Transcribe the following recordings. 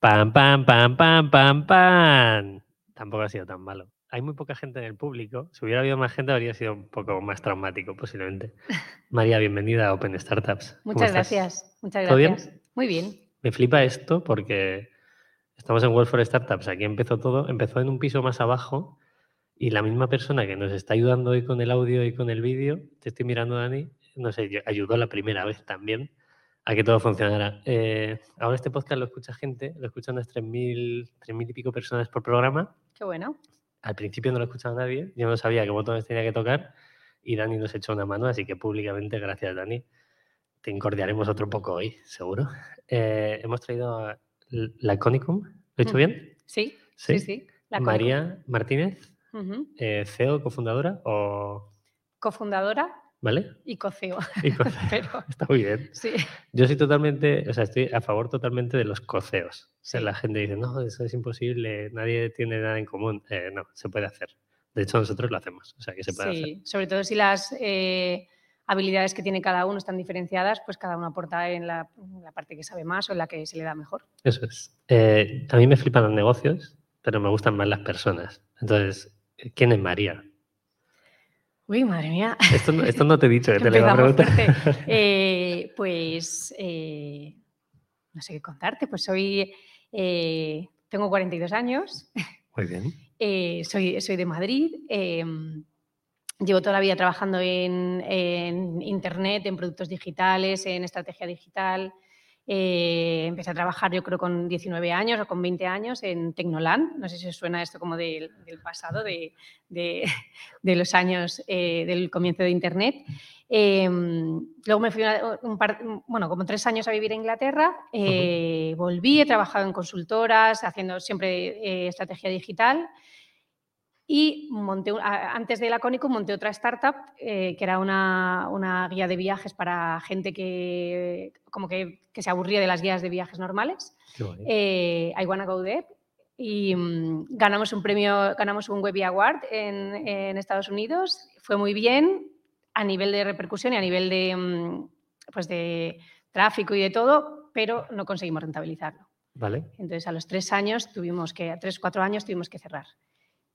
Pam, pam, pam, pam, pam, pam. Tampoco ha sido tan malo. Hay muy poca gente en el público. Si hubiera habido más gente, habría sido un poco más traumático, posiblemente. María, bienvenida a Open Startups. Muchas gracias. Muchas ¿Todo bien? gracias. Muy bien. Me flipa esto porque estamos en World for Startups. Aquí empezó todo. Empezó en un piso más abajo y la misma persona que nos está ayudando hoy con el audio y con el vídeo, te estoy mirando, Dani, no sé, ayudó la primera vez también a que todo funcionara. Eh, ahora este podcast lo escucha gente, lo escuchan unas 3.000 3.000 y pico personas por programa. Qué bueno. Al principio no lo escuchaba nadie, yo no sabía qué botones tenía que tocar y Dani nos echó una mano, así que públicamente, gracias Dani, te incordiaremos otro poco hoy, seguro. Eh, hemos traído a la Conicum, ¿lo he dicho Ujú. bien? Sí, Sí. sí, sí. La conozco. María Martínez, Ujú. eh, CEO, cofundadora, o... Cofundadora ¿Vale? y coceo. Y co- Pero Está muy bien. sí. Yo soy totalmente, o sea, estoy a favor totalmente de los coceos. O sea, la gente dice, no, eso es imposible, nadie tiene nada en común. Eh, no, se puede hacer. De hecho, nosotros lo hacemos, o sea, que se puede hacer. Sobre todo si las eh, habilidades que tiene cada uno están diferenciadas, pues cada uno aporta en la, en la parte que sabe más o en la que se le da mejor. Eso es. Eh, a mí me flipan los negocios, pero me gustan más las personas. Entonces, ¿quién es María? Uy, madre mía. Esto no, esto no te he dicho te lo iba a preguntar. Eh, pues eh, no sé qué contarte. Pues soy, eh, tengo 42 años, Muy bien. eh, soy, soy de Madrid. eh, llevo toda la vida trabajando en, en Internet, en productos digitales, en estrategia digital. Eh, empecé a trabajar yo creo con 19 años o con 20 años en Tecnoland. No sé si os suena esto como del, del pasado, de, de- de los años eh, del comienzo de Internet. Eh, luego me fui una- un par- bueno, como tres años a vivir a Inglaterra. eh, Volví, he trabajado en consultoras, haciendo siempre eh, estrategia digital. Y monté, antes de la Conicum monté otra startup eh, que era una, una guía de viajes para gente que, como que, que se aburría de las guías de viajes normales. Eh, I Wanna Go There. Y mm, ganamos un premio, ganamos un Webby Award en, en Estados Unidos. Fue muy bien a nivel de repercusión y a nivel de, mm, pues de tráfico y de todo, pero no conseguimos rentabilizarlo. Vale. Entonces, a los tres años tuvimos que, a tres, cuatro años tuvimos que cerrar.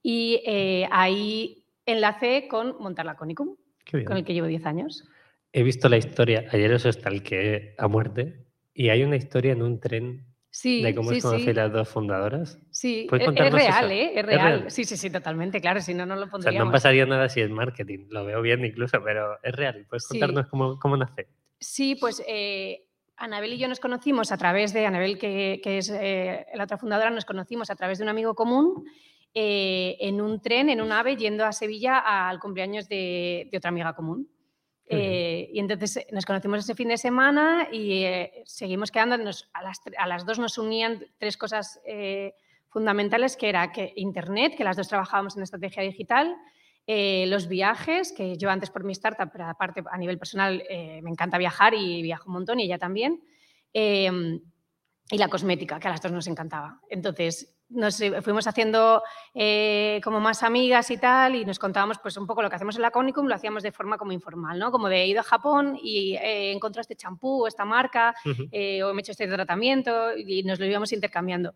Y eh, ahí enlacé con montar la Conicum, con el que llevo 10 años. He visto la historia, ayer os stalkeé a muerte, y hay una historia en un tren Sí, de cómo sí, os conocéis sí. las dos fundadoras. Sí, ¿Puedes es, es contarnos real? ¿eh? Es ¿Es real. real? Sí, sí, sí, totalmente, claro, si no, no lo O sea, pondríamos. no pasaría nada si es marketing, lo veo bien incluso, pero es real. ¿Puedes contarnos cómo, cómo nace? Sí, pues eh, Anabel y yo nos conocimos a través de, Anabel, que, que es eh, la otra fundadora, nos conocimos a través de un amigo común eh, en un tren, en un ave, yendo a Sevilla al cumpleaños de, de otra amiga común. Eh, y entonces eh, nos conocimos ese fin de semana y eh, seguimos quedando. nos- a, las, a las dos nos unían tres cosas eh, fundamentales, que era que Internet, que las dos trabajábamos en estrategia digital, eh, los viajes, que yo antes por mi startup, pero aparte a nivel personal eh, me encanta viajar y viajo un montón y ella también. eh, y la cosmética, que a las dos nos encantaba. Entonces, nos eh, fuimos haciendo eh, como más amigas y tal, y nos contábamos pues un poco lo que hacemos en la Conicum, lo hacíamos de forma como informal, ¿no? Como de he ido a Japón y he encontrado este champú, esta marca, Ujú. eh, o me he hecho este tratamiento y nos lo íbamos intercambiando.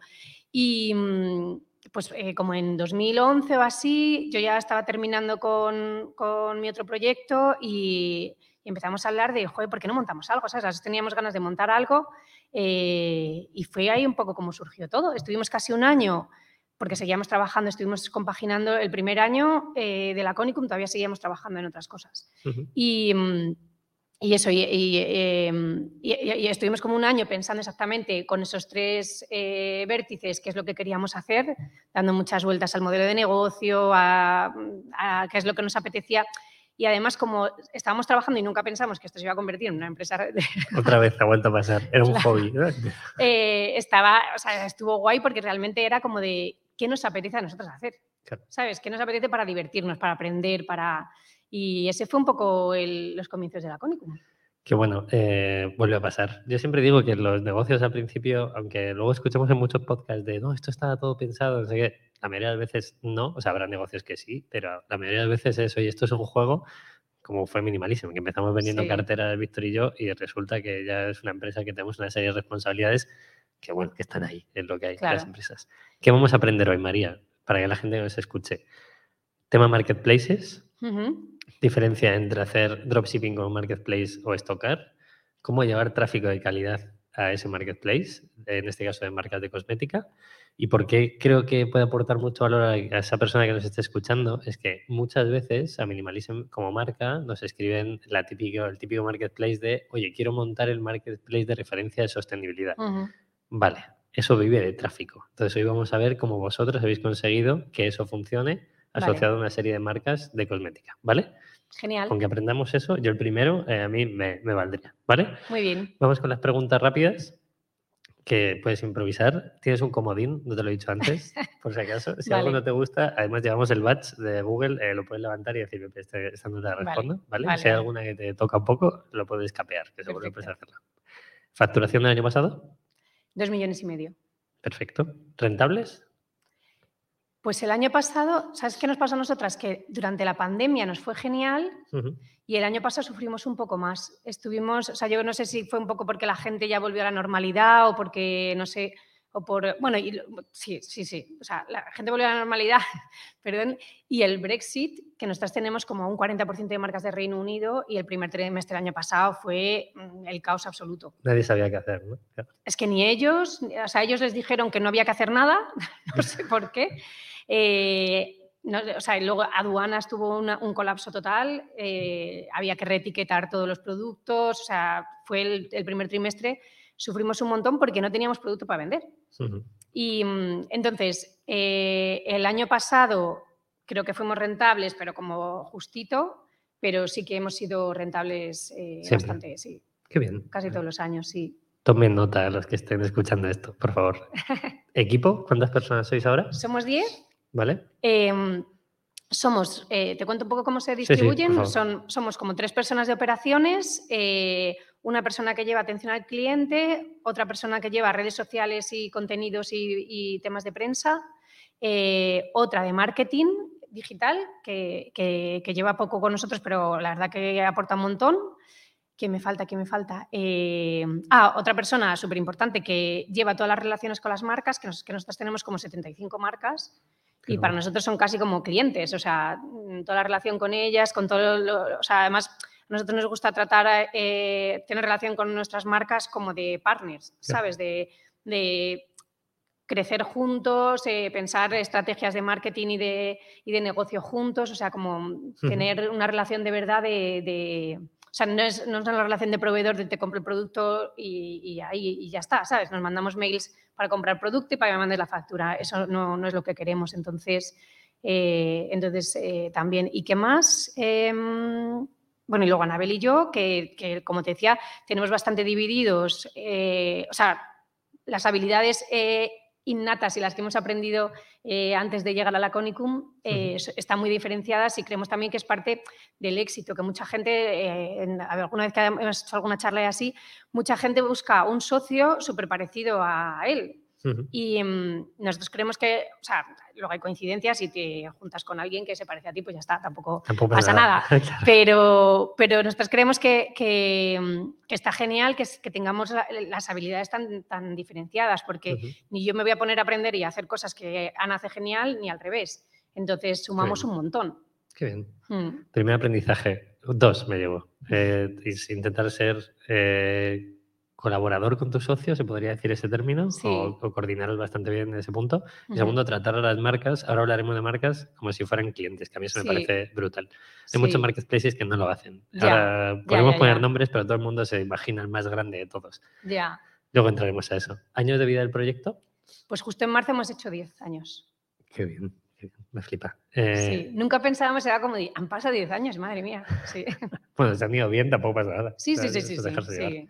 Y mm, pues eh, como en 2011 o así, yo ya estaba terminando con, con mi otro proyecto y, y empezamos a hablar de, joder, ¿por qué no montamos algo? ¿Sabes? Dos teníamos ganas de montar algo eh, y fue ahí un poco como surgió todo. Estuvimos casi un año porque seguíamos trabajando, estuvimos compaginando el primer año eh, de la Conicum, todavía seguíamos trabajando en otras cosas. Ujú. Y, mm, y eso, y, y, em, y- y- y estuvimos como un año pensando exactamente con esos tres eh, vértices qué es lo que queríamos hacer, dando muchas vueltas al modelo de negocio, a, a qué es lo que nos apetecía. Y además, como estábamos trabajando y nunca pensamos que esto se iba a convertir en una empresa, de- Otra vez, aguanta pasar. Era un Claro. hobby. ¿no? eh, estaba, o sea, estuvo guay porque realmente era como de qué nos apetece a nosotros hacer. Claro. ¿Sabes? ¿Qué nos apetece para divertirnos, para aprender, para... Y ese fue un poco el- los comienzos de la Conicum. Que bueno, eh, vuelve a pasar. Yo siempre digo que los negocios al principio, aunque luego escuchamos en muchos podcasts de no, esto está todo pensado, no sé qué, la mayoría de veces no, o sea, habrá negocios que sí, pero la mayoría de veces es, oye, esto es un juego, como fue Minimalísimo, que empezamos vendiendo Sí. cartera de Víctor y yo, y resulta que ya es una empresa que tenemos una serie de responsabilidades que bueno, que están ahí, es lo que hay Claro. las empresas. ¿Qué vamos a aprender hoy, María? Para que la gente nos escuche. Tema marketplaces, Ujú. diferencia entre hacer dropshipping con un marketplace o estocar, cómo llevar tráfico de calidad a ese marketplace, en este caso de marcas de cosmética, y por qué creo que puede aportar mucho valor a, a esa persona que nos esté escuchando, es que muchas veces a Minimalism como marca nos escriben la típico, el típico marketplace de, oye, quiero montar el marketplace de referencia de sostenibilidad. Vale, eso vive de tráfico. Entonces hoy vamos a ver cómo vosotros habéis conseguido que eso funcione Vale. asociado a una serie de marcas de cosmética, ¿vale? Genial. Con que aprendamos eso, yo el primero, eh, a mí me, me valdría, ¿vale? Muy bien. Vamos con las preguntas rápidas que puedes improvisar. Tienes un comodín, no te lo he dicho antes, por si acaso. Si algo no te gusta, además llevamos el badge de Google, eh, lo puedes levantar y decir, "Pepe, este- esta no te Vale, respondo, ¿vale? vale, si hay alguna que te toca un poco, lo puedes capear, que seguro que puedes hacerlo. ¿Facturación del año pasado? Dos millones y medio. Perfecto. ¿Rentables? Pues el año pasado, ¿sabes qué nos pasó a nosotras? Que durante la pandemia nos fue genial Ujú. y el año pasado sufrimos un poco más. Estuvimos, o sea, yo no sé si fue un poco porque la gente ya volvió a la normalidad o porque, no sé, o por, bueno, y sí, sí, sí, o sea, la gente volvió a la normalidad, perdón, y el Brexit, que nosotras tenemos como un 40% de marcas de Reino Unido y el primer trimestre del año pasado fue mm, el caos absoluto. Nadie sabía qué hacer, ¿no? Claro. Es que ni ellos, o sea, ellos les dijeron que no había que hacer nada, no sé por qué. Eh, no, o sea, luego aduanas tuvo una- un colapso total, eh, había que reetiquetar todos los productos, o sea, fue el, el primer trimestre, sufrimos un montón porque no teníamos producto para vender. Ujú. Y mm, entonces, eh, el año pasado creo que fuimos rentables, pero como justito, pero sí que hemos sido rentables eh, bastante, sí, Qué bien. casi todos los años, sí. Tomen nota los que estén escuchando esto, por favor. ¿Equipo? ¿Cuántas personas sois ahora? Somos 10 ¿Vale? Em, somos, eh, te cuento un poco cómo se sí, distribuyen. Son, somos como tres personas de operaciones, eh, una persona que lleva atención al cliente, otra persona que lleva redes sociales y contenidos y, y temas de prensa, eh, otra de marketing digital que, que- que lleva poco con nosotros, pero la verdad que aporta un montón. ¿Quién me falta? ¿Quién me falta? Ah, otra persona súper importante que lleva todas las relaciones con las marcas, que, nos- que nosotros tenemos como 75 marcas Qué y para nosotros son casi como clientes, o sea, mm, toda la relación con ellas, con todo lo, o sea, además a nosotros nos gusta tratar, eh, tener relación con nuestras marcas como de partners. ¿sabes? De, de crecer juntos, eh, pensar estrategias de marketing y de, y de negocio juntos, o sea, como tener una relación de verdad de... sea, no es, no es una relación de proveedor de te compro el producto y, ahí ya está, ¿sabes? Nos mandamos mails para comprar producto y para que me mandes la factura. Eso no, no es lo que queremos. Entonces, eh, entonces eh, también. ¿Y qué más? Em, bueno, y luego Anabel y yo, que, que, como te decía, tenemos bastante divididos, eh, o sea, las habilidades innatas y las que hemos aprendido eh, antes de llegar a la Conicum eh, están muy diferenciadas y creemos también que es parte del éxito, que mucha gente, eh, en- alguna vez que hemos hecho alguna charla y así, mucha gente busca un socio súper parecido a él. Y mm, nosotros creemos que, o sea, luego hay coincidencias y te juntas con alguien que se parece a ti, pues ya está, tampoco Tampoco pasa nada. Claro. pero, pero nosotros creemos que, que, mm, que está genial que, tengamos la- las habilidades tan, tan diferenciadas, porque ni yo me voy a poner a aprender y a hacer cosas que Ana hace genial, ni al revés. Entonces sumamos un montón. Qué bien. Mm, Primer aprendizaje. Dos me llevo. Eh, intentar ser eh, colaborador con tu socio, se podría decir ese término, Sí. o, o coordinaros bastante bien en ese punto. Y ujú. segundo, tratar a las marcas, ahora hablaremos de marcas como si fueran clientes, que a mí eso Sí. me parece brutal. Hay Sí. muchos marketplaces que no lo hacen. Ya, Ahora podemos ya, poner ya. nombres, pero todo el mundo se imagina el más grande de todos. Ya. Luego entraremos a eso. ¿Años de vida del proyecto? Pues justo en marzo hemos hecho 10 años. Qué bien, qué bien, me flipa. Eh, Sí. Nunca pensábamos, era como, han pasado 10 años, madre mía. Sí, Bueno, se han ido bien, tampoco pasa nada. sí, O sea, sí, sí. sí,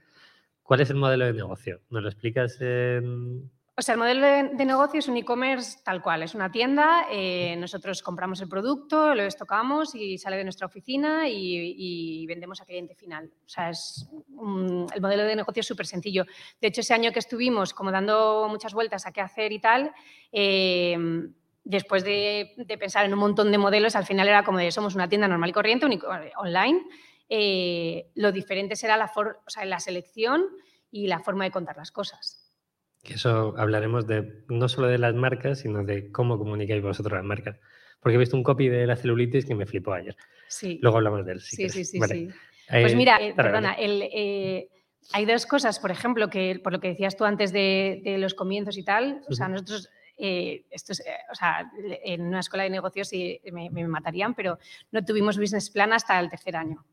¿Cuál es el modelo de negocio? ¿Nos lo explicas en... O sea, el modelo de, negocio es un e-commerce tal cual, es una tienda, eh, nosotros compramos el producto, lo estocamos y sale de nuestra oficina y, y vendemos a cliente final. O sea, es un- el modelo de negocio es súper sencillo. De hecho, ese año que estuvimos como dando muchas vueltas a qué hacer y tal, eh, después de, de pensar en un montón de modelos, al final era como de somos una tienda normal y corriente, un e- online. Eh, lo diferente será la, for- o sea, la selección y la forma de contar las cosas. Que eso hablaremos de no solo de las marcas, sino de cómo comunicáis vosotros las marcas. Porque he visto un copy de la celulitis que me flipó ayer. Sí. Luego hablamos de él. sí, sí, sí, sí. Pues Eh, mira, eh, perdona, el, eh, hay dos cosas, por ejemplo, que por lo que decías tú antes de, de los comienzos y tal, o sea, nosotros, eh, esto es, eh, o sea, en una escuela de negocios sí me, me matarían, pero no tuvimos business plan hasta el tercer año,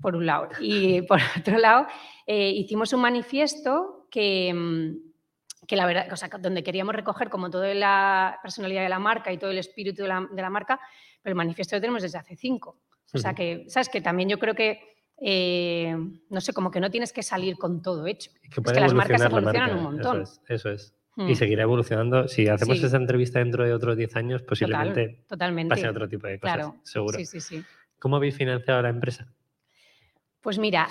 por un lado. Y por otro lado, eh, hicimos un manifiesto que, mm, que la verdad, o sea, donde queríamos recoger como toda la personalidad de la marca y todo el espíritu de la, de la marca, pero el manifiesto lo tenemos desde hace cinco. O sea que, ¿sabes? Que también yo creo que, eh, no sé, como que no tienes que salir con todo hecho. Que Es que las marcas la evolucionan un montón. Eso es. Eso es. Hmm. Y seguirá evolucionando. Si hacemos Sí. esta entrevista dentro de otros 10 años, Total, posiblemente totalmente. pase otro tipo de cosas. Claro, Seguro. Sí, sí, sí. ¿Cómo habéis financiado la empresa? Pues mira,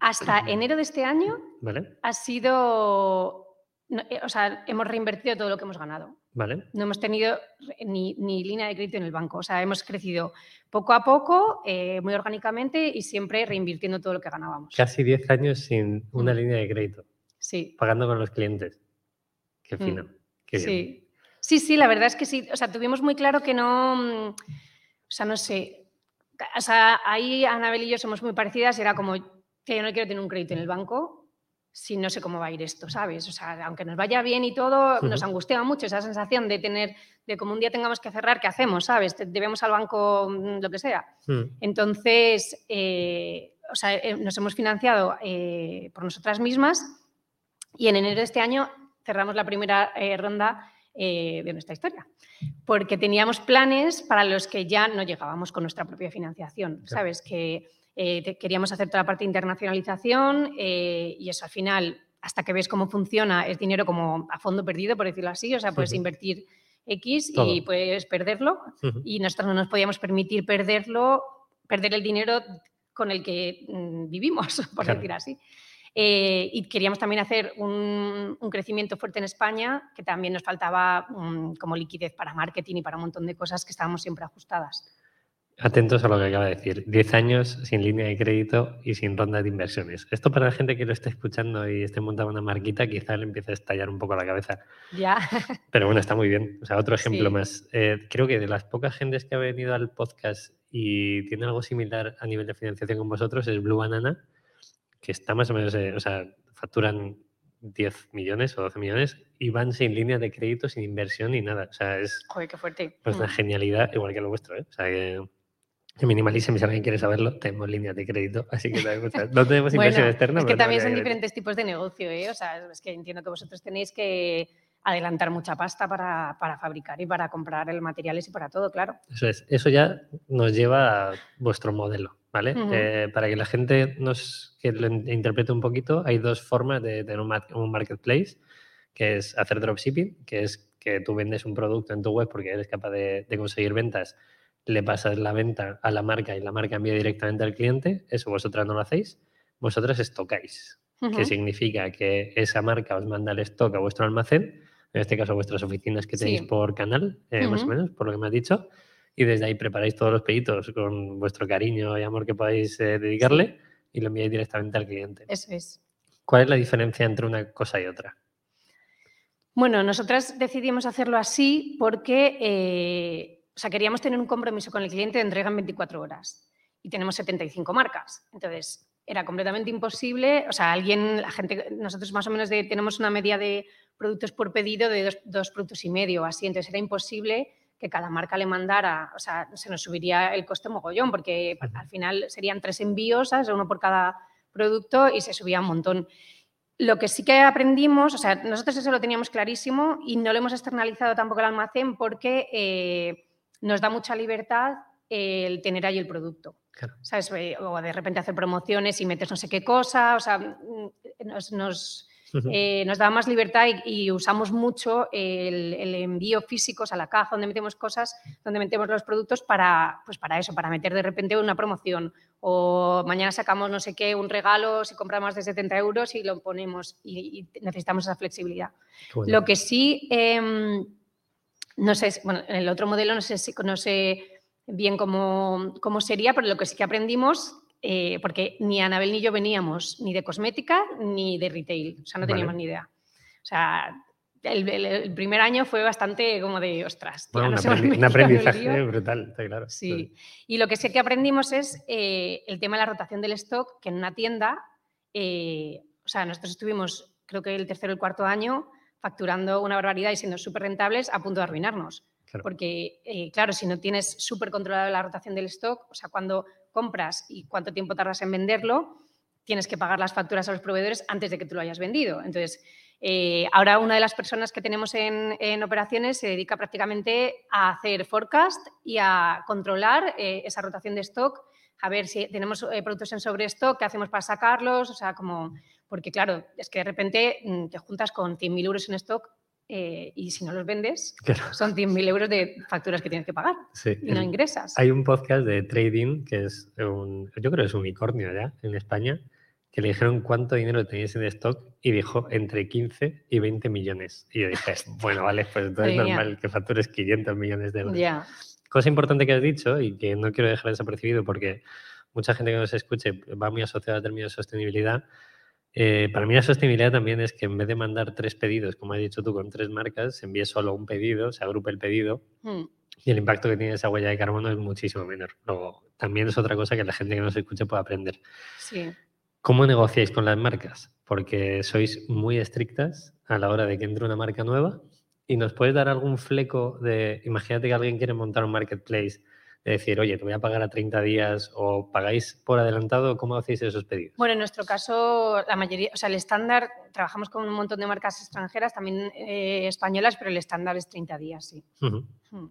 hasta enero de este año ¿Vale? ha sido, no, eh, o sea, hemos reinvertido todo lo que hemos ganado. ¿Vale? No hemos tenido ni, ni línea de crédito en el banco. O sea, hemos crecido poco a poco, eh, muy orgánicamente y siempre reinvirtiendo todo lo que ganábamos. Casi 10 años sin una línea de crédito, Sí. pagando con los clientes. Qué Mm. fino. Bien. Sí. sí, sí, la verdad es que sí. O sea, tuvimos muy claro que no, mm, o sea, no sé. O sea, ahí Anabel y yo somos muy parecidas era como que yo no quiero tener un crédito en el banco si no sé cómo va a ir esto, ¿sabes? O sea, aunque nos vaya bien y todo, nos angustia mucho esa sensación de tener, de como un día tengamos que cerrar, ¿qué hacemos? ¿Sabes? Debemos al banco mm, lo que sea. Mm. Entonces, eh, o sea, eh, nos hemos financiado eh, por nosotras mismas y en enero de este año cerramos la primera eh, ronda eh, de nuestra historia, porque teníamos planes para los que ya no llegábamos con nuestra propia financiación, Claro. ¿sabes? Que eh, queríamos hacer toda la parte de internacionalización eh, y eso al final, hasta que ves cómo funciona, es dinero como a fondo perdido, por decirlo así, o sea, puedes invertir X y Todo. puedes perderlo y nosotros no nos podíamos permitir perderlo, perder el dinero con el que mm, vivimos, por Claro. decir así. Eh, y queríamos también hacer un, un crecimiento fuerte en España, que también nos faltaba mm, como liquidez para marketing y para un montón de cosas que estábamos siempre ajustadas. Atentos a lo que acaba de decir. 10 años sin línea de crédito y sin ronda de inversiones. Esto para la gente que lo esté escuchando y esté montando una marquita, quizá le empiece a estallar un poco la cabeza. Ya, Pero bueno, está muy bien. O sea, otro ejemplo Sí. más. Eh, creo que de las pocas gentes que ha venido al podcast y tiene algo similar a nivel de financiación con vosotros es Blue Banana, que está más o menos, eh, o sea, facturan 10 millones o 12 millones y van sin línea de crédito, sin inversión ni nada. O sea, es joder, qué fuerte. pues, una Mm. genialidad, igual que lo vuestro. ¿eh? O sea, que Minimalism, si alguien quiere saberlo, tenemos líneas de crédito, así que también, o sea, no tenemos Bueno, inversión externa. es que también tenemos son diferentes tipos de negocio, ¿eh? O sea, es que entiendo que vosotros tenéis que adelantar mucha pasta para, para fabricar y para comprar el materiales y para todo, claro. Eso es, eso ya nos lleva a vuestro modelo, ¿vale? Eh, para que la gente nos que lo in- interprete un poquito, hay dos formas de tener un, mar- un marketplace, que es hacer dropshipping, que es que tú vendes un producto en tu web porque eres capaz de, de conseguir ventas, le pasas la venta a la marca y la marca envía directamente al cliente, eso vosotras no lo hacéis, vosotras estocáis, que significa que esa marca os manda el stock a vuestro almacén, en este caso vuestras oficinas que tenéis Sí. por canal, eh, más o menos, por lo que me has dicho, y desde ahí preparáis todos los pedidos con vuestro cariño y amor que podáis eh, dedicarle y lo enviáis directamente al cliente. Eso es. ¿Cuál es la diferencia entre una cosa y otra? Bueno, nosotras decidimos hacerlo así porque eh, o sea, queríamos tener un compromiso con el cliente de entrega en 24 horas y tenemos 75 marcas. Entonces, era completamente imposible. O sea, alguien, la gente, nosotros más o menos de- tenemos una media de productos por pedido de dos, dos productos y medio, así. Entonces, era imposible que cada marca le mandara, o sea, se nos subiría el coste mogollón, porque al final serían tres envíos, ¿sabes? uno por cada producto y se subía un montón. Lo que sí que aprendimos, o sea, nosotros eso lo teníamos clarísimo y no lo hemos externalizado tampoco al almacén porque eh, nos da mucha libertad el tener ahí el producto. Claro. ¿Sabes? Eh, O de repente hacer promociones y metes no sé qué cosa, o sea, mm, nos, nos, eh, nos da más libertad y, y usamos mucho el, el envío físico, o sea, la caja donde metemos cosas, donde metemos los productos para, pues para eso, para meter de repente una promoción. O mañana sacamos no sé qué, un regalo, si compra más de 70 euros y lo ponemos y, y necesitamos esa flexibilidad. Bueno. Lo que sí, em, no sé, bueno, en el otro modelo no sé, si, no sé bien cómo, cómo sería, pero lo que sí que aprendimos, eh, porque ni Anabel ni yo veníamos ni de cosmética ni de retail, o sea, no Vale. teníamos ni idea. O sea, el, el- el primer año fue bastante como de, ostras. Bueno, un, aprendi- un el aprendizaje lío". brutal, está claro. Sí. Y lo que sí que aprendimos es eh, el tema de la rotación del stock, que en una tienda, eh, o sea, nosotros estuvimos, creo que el tercero o el cuarto año, facturando una barbaridad y siendo súper rentables a punto de arruinarnos. Porque, eh, claro, si no tienes súper controlada la rotación del stock, o sea, cuando compras y cuánto tiempo tardas en venderlo, tienes que pagar las facturas a los proveedores antes de que tú lo hayas vendido. Entonces, eh, ahora una de las personas que tenemos en, en operaciones se dedica prácticamente a hacer forecast y a controlar eh, esa rotación de stock, a ver si tenemos eh, productos en sobrestock, qué hacemos para sacarlos, o sea, como, porque claro, es que de repente mm, te juntas con 100.000 euros en stock eh, y si no los vendes, Claro, son 100.000 euros de facturas que tienes que pagar sí. y no ingresas. Hay un podcast de trading que es un, yo creo que es un unicornio ya en España, que le dijeron cuánto dinero teníais en stock y dijo entre 15 y 20 millones. Y yo dije, bueno, vale, pues entonces es normal que factures 500 millones de euros. Ya, Cosa importante que has dicho y que no quiero dejar desapercibido porque mucha gente que nos escuche va muy asociada al término de sostenibilidad. Eh, para mí la sostenibilidad también es que en vez de mandar tres pedidos, como has dicho tú, con tres marcas, se envíe solo un pedido, se agrupe el pedido mm, y el impacto que tiene esa huella de carbono es muchísimo menor. Luego, también es otra cosa que la gente que nos escuche puede aprender. sí. ¿Cómo negociáis con las marcas? Porque sois muy estrictas a la hora de que entre una marca nueva y nos puedes dar algún fleco de, imagínate que alguien quiere montar un marketplace, de decir, oye, te voy a pagar a 30 días o pagáis por adelantado, ¿cómo hacéis esos pedidos? Bueno, en nuestro caso, la mayoría, o sea, el estándar, trabajamos con un montón de marcas extranjeras, también eh, españolas, pero el estándar es 30 días, sí. Mm.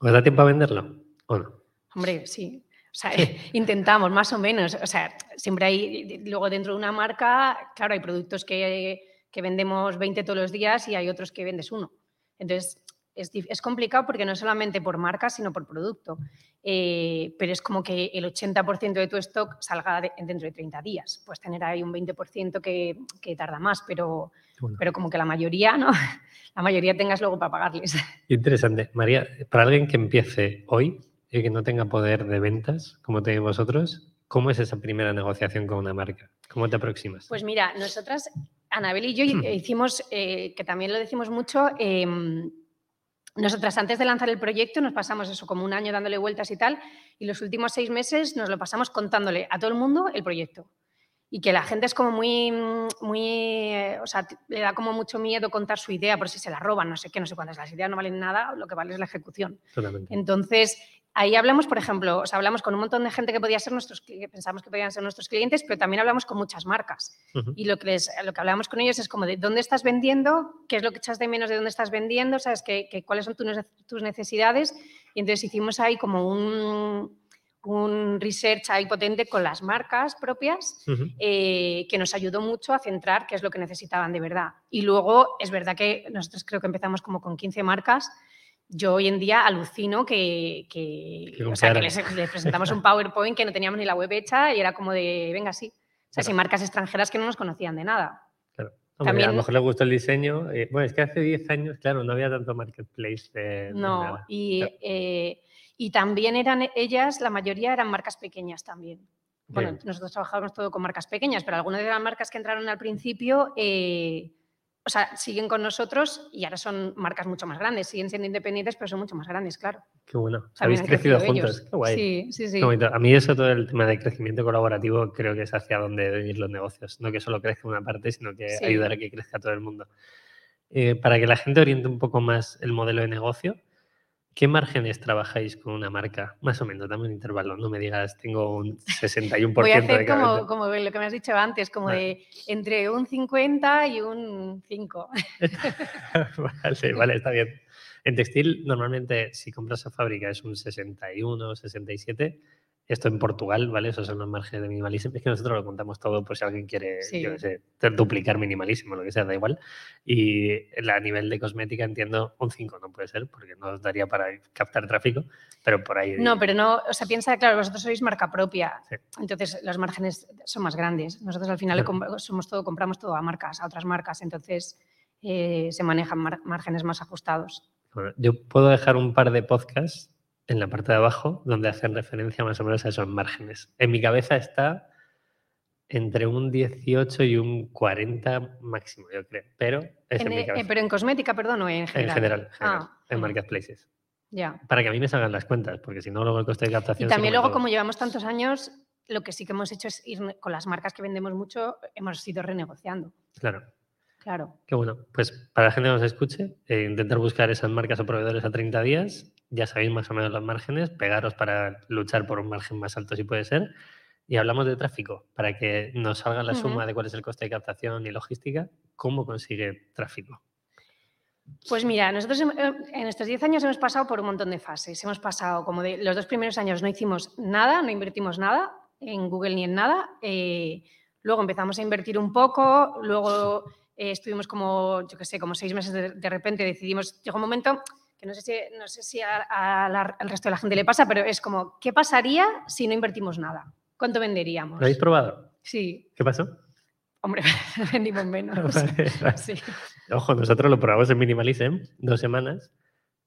¿Os da tiempo a venderlo o no? Hombre, sí. O sea, intentamos más o menos. O sea, siempre hay, luego dentro de una marca, claro, hay productos que, que vendemos 20 todos los días y hay otros que vendes uno. Entonces, es, es complicado porque no solamente por marca, sino por producto. Eh, pero es como que el 80% de tu stock salga de- dentro de 30 días. Puedes tener ahí un 20% que, que tarda más, pero, Bueno. pero como que la mayoría, ¿no? La mayoría tengas luego para pagarles. Interesante. María, para alguien que empiece hoy y que no tenga poder de ventas, como tenéis vosotros, ¿cómo es esa primera negociación con una marca? ¿Cómo te aproximas? Pues mira, nosotras, Anabel y yo hi- hicimos, eh, que también lo decimos mucho, em, nosotras antes de lanzar el proyecto nos pasamos eso como un año dándole vueltas y tal, y los últimos seis meses nos lo pasamos contándole a todo el mundo el proyecto. Y que la gente es como muy, muy, eh, o sea, le da como mucho miedo contar su idea por si se la roban, no sé qué, no sé cuántas. Las ideas no valen nada, lo que vale es la ejecución. Totalmente. Entonces, ahí hablamos, por ejemplo, o sea, hablamos con un montón de gente que podía ser nuestros, que pensamos que podían ser nuestros clientes, pero también hablamos con muchas marcas. Y lo que, les, lo que hablamos con ellos es como de dónde estás vendiendo, qué es lo que echas de menos de dónde estás vendiendo, sabes que, que cuáles son tus nece- tus necesidades. Y entonces hicimos ahí como un, un research ahí potente con las marcas propias eh, que nos ayudó mucho a centrar qué es lo que necesitaban de verdad. Y luego es verdad que nosotros creo que empezamos como con 15 marcas. Yo hoy en día alucino que, que, Que o sea, que les, les presentamos un PowerPoint que no teníamos ni la web hecha y era como de, venga, sí. O sea, Claro. sin marcas extranjeras que no nos conocían de nada. Claro. Hombre, También- a lo mejor les gustó el diseño. eh, bueno, es que hace 10 años, claro, no había tanto marketplace de, de No, nada. y, Claro. eh, y también eran ellas, la mayoría eran marcas pequeñas también. Bueno, Bien. nosotros trabajamos todo con marcas pequeñas, pero algunas de las marcas que entraron al principio, eh, o sea, siguen con nosotros y ahora son marcas mucho más grandes. Siguen siendo independientes, pero son mucho más grandes, claro. Qué bueno. Habéis crecido crecido juntos. Qué guay. Sí, sí, sí. A mí eso, todo el tema de crecimiento colaborativo, creo que es hacia donde deben ir los negocios. No que solo crezca una parte, sino que Sí. ayudar a que crezca todo el mundo. Eh, para que la gente oriente un poco más el modelo de negocio, ¿qué márgenes trabajáis con una marca? Más o menos, dame un intervalo. No me digas, tengo un 61% Voy a hacer como, como lo que me has dicho antes, como Vale. de entre un 50 y un 5. vale, vale, está bien. En textil, normalmente, si compras a fábrica es un 61, 67. Esto en Portugal, ¿vale? Esos son los márgenes de minimalismo. Es que nosotros lo contamos todo por si alguien quiere, Sí. yo qué sé, te- duplicar minimalismo, lo que sea, da igual. Y a nivel de cosmética entiendo un 5, no puede ser, porque no os daría para captar tráfico, pero por ahí. No, pero no, o sea, piensa, claro, vosotros sois marca propia, Sí. entonces los márgenes son más grandes. Nosotros al final somos todo, compramos todo a marcas, a otras marcas, entonces eh, se manejan márgenes más ajustados. Bueno, yo puedo dejar un par de podcasts en la parte de abajo donde hacen referencia más o menos a esos márgenes. En mi cabeza está entre un 18 y un 40 máximo, yo creo. Pero es en, En mi e- cabeza. eh, pero en cosmética, perdón, o en En general. general, en, general, Ah, en marketplaces. Ya. Para que a mí me salgan las cuentas, porque si no, luego el coste de captación. también luego, todo. como llevamos tantos años, lo que sí que hemos hecho es ir con las marcas que vendemos mucho, hemos ido renegociando. Claro. Claro. Qué bueno. Pues para la gente que nos escuche, eh, intentar buscar esas marcas o proveedores a 30 días. Ya sabéis más o menos los márgenes, pegaros para luchar por un margen más alto si puede ser. Y hablamos de tráfico, para que nos salga la suma de cuál es el coste de captación y logística, cómo consigue tráfico. Pues mira, nosotros en estos 10 años hemos pasado por un montón de fases. Hemos pasado, como de los dos primeros años no hicimos nada, no invertimos nada en Google ni en nada. eh, luego empezamos a invertir un poco, luego eh, estuvimos como, yo qué sé, como seis meses de, de repente decidimos, llegó un momento que no sé si, no sé si a- a la- al resto de la gente le pasa, pero es como, ¿qué pasaría si no invertimos nada? ¿Cuánto venderíamos? ¿Lo habéis probado? Sí, ¿Qué pasó? hombre, vendimos menos. Vale, vale. Sí. Ojo, nosotros lo probamos en Minimalism, dos semanas,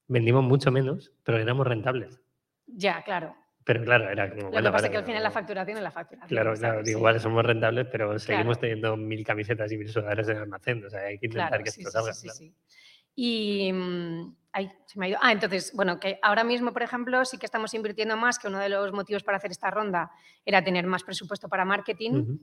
vendimos mucho menos, pero éramos rentables. Ya, claro. Pero claro, era como... Lo bueno, que pasa es que al final la facturación es la facturación. Claro, claro, igual somos rentables, pero seguimos Claro. teniendo mil camisetas y mil sudaderas en el almacén. O sea, hay que intentar Claro, que sí, esto sí, salga. sí, sí. Y mm, ay, se me ha ido. Ah, entonces, bueno, que ahora mismo, por ejemplo, sí que estamos invirtiendo más, que uno de los motivos para hacer esta ronda era tener más presupuesto para marketing.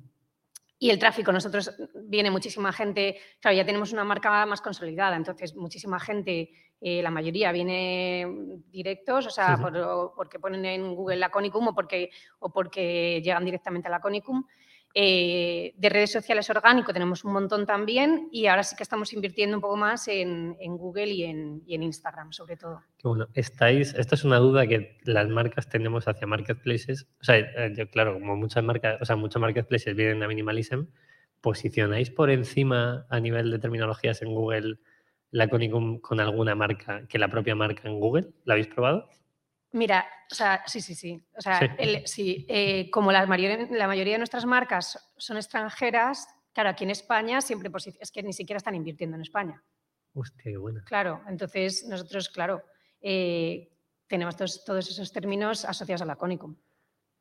Y el tráfico. Nosotros viene muchísima gente, claro, ya tenemos una marca más consolidada, entonces muchísima gente, eh, la mayoría viene directos, o sea, por- o porque ponen en Google la Conicum o porque, o porque llegan directamente a la Conicum. Eh, de redes sociales orgánico tenemos un montón también y ahora sí que estamos invirtiendo un poco más en, Google y en, Instagram, sobre todo. Bueno. Estáis, esta es una duda que las marcas tenemos hacia marketplaces. O sea, eh, yo, claro, como muchas marcas, o sea, muchos marketplaces vienen a Minimalism, ¿posicionáis por encima a nivel de terminologías en Google la Conicum con alguna marca que la propia marca en Google? ¿La habéis probado? Mira, o sea, sí, sí, sí. O sea, Sí. el- sí, eh, como la mayoría, la mayoría de nuestras marcas son extranjeras, claro, aquí en España siempre es que ni siquiera están invirtiendo en España. Hostia, qué buena. Claro, entonces nosotros, claro, eh, tenemos todos, todos esos términos asociados a la Conicum.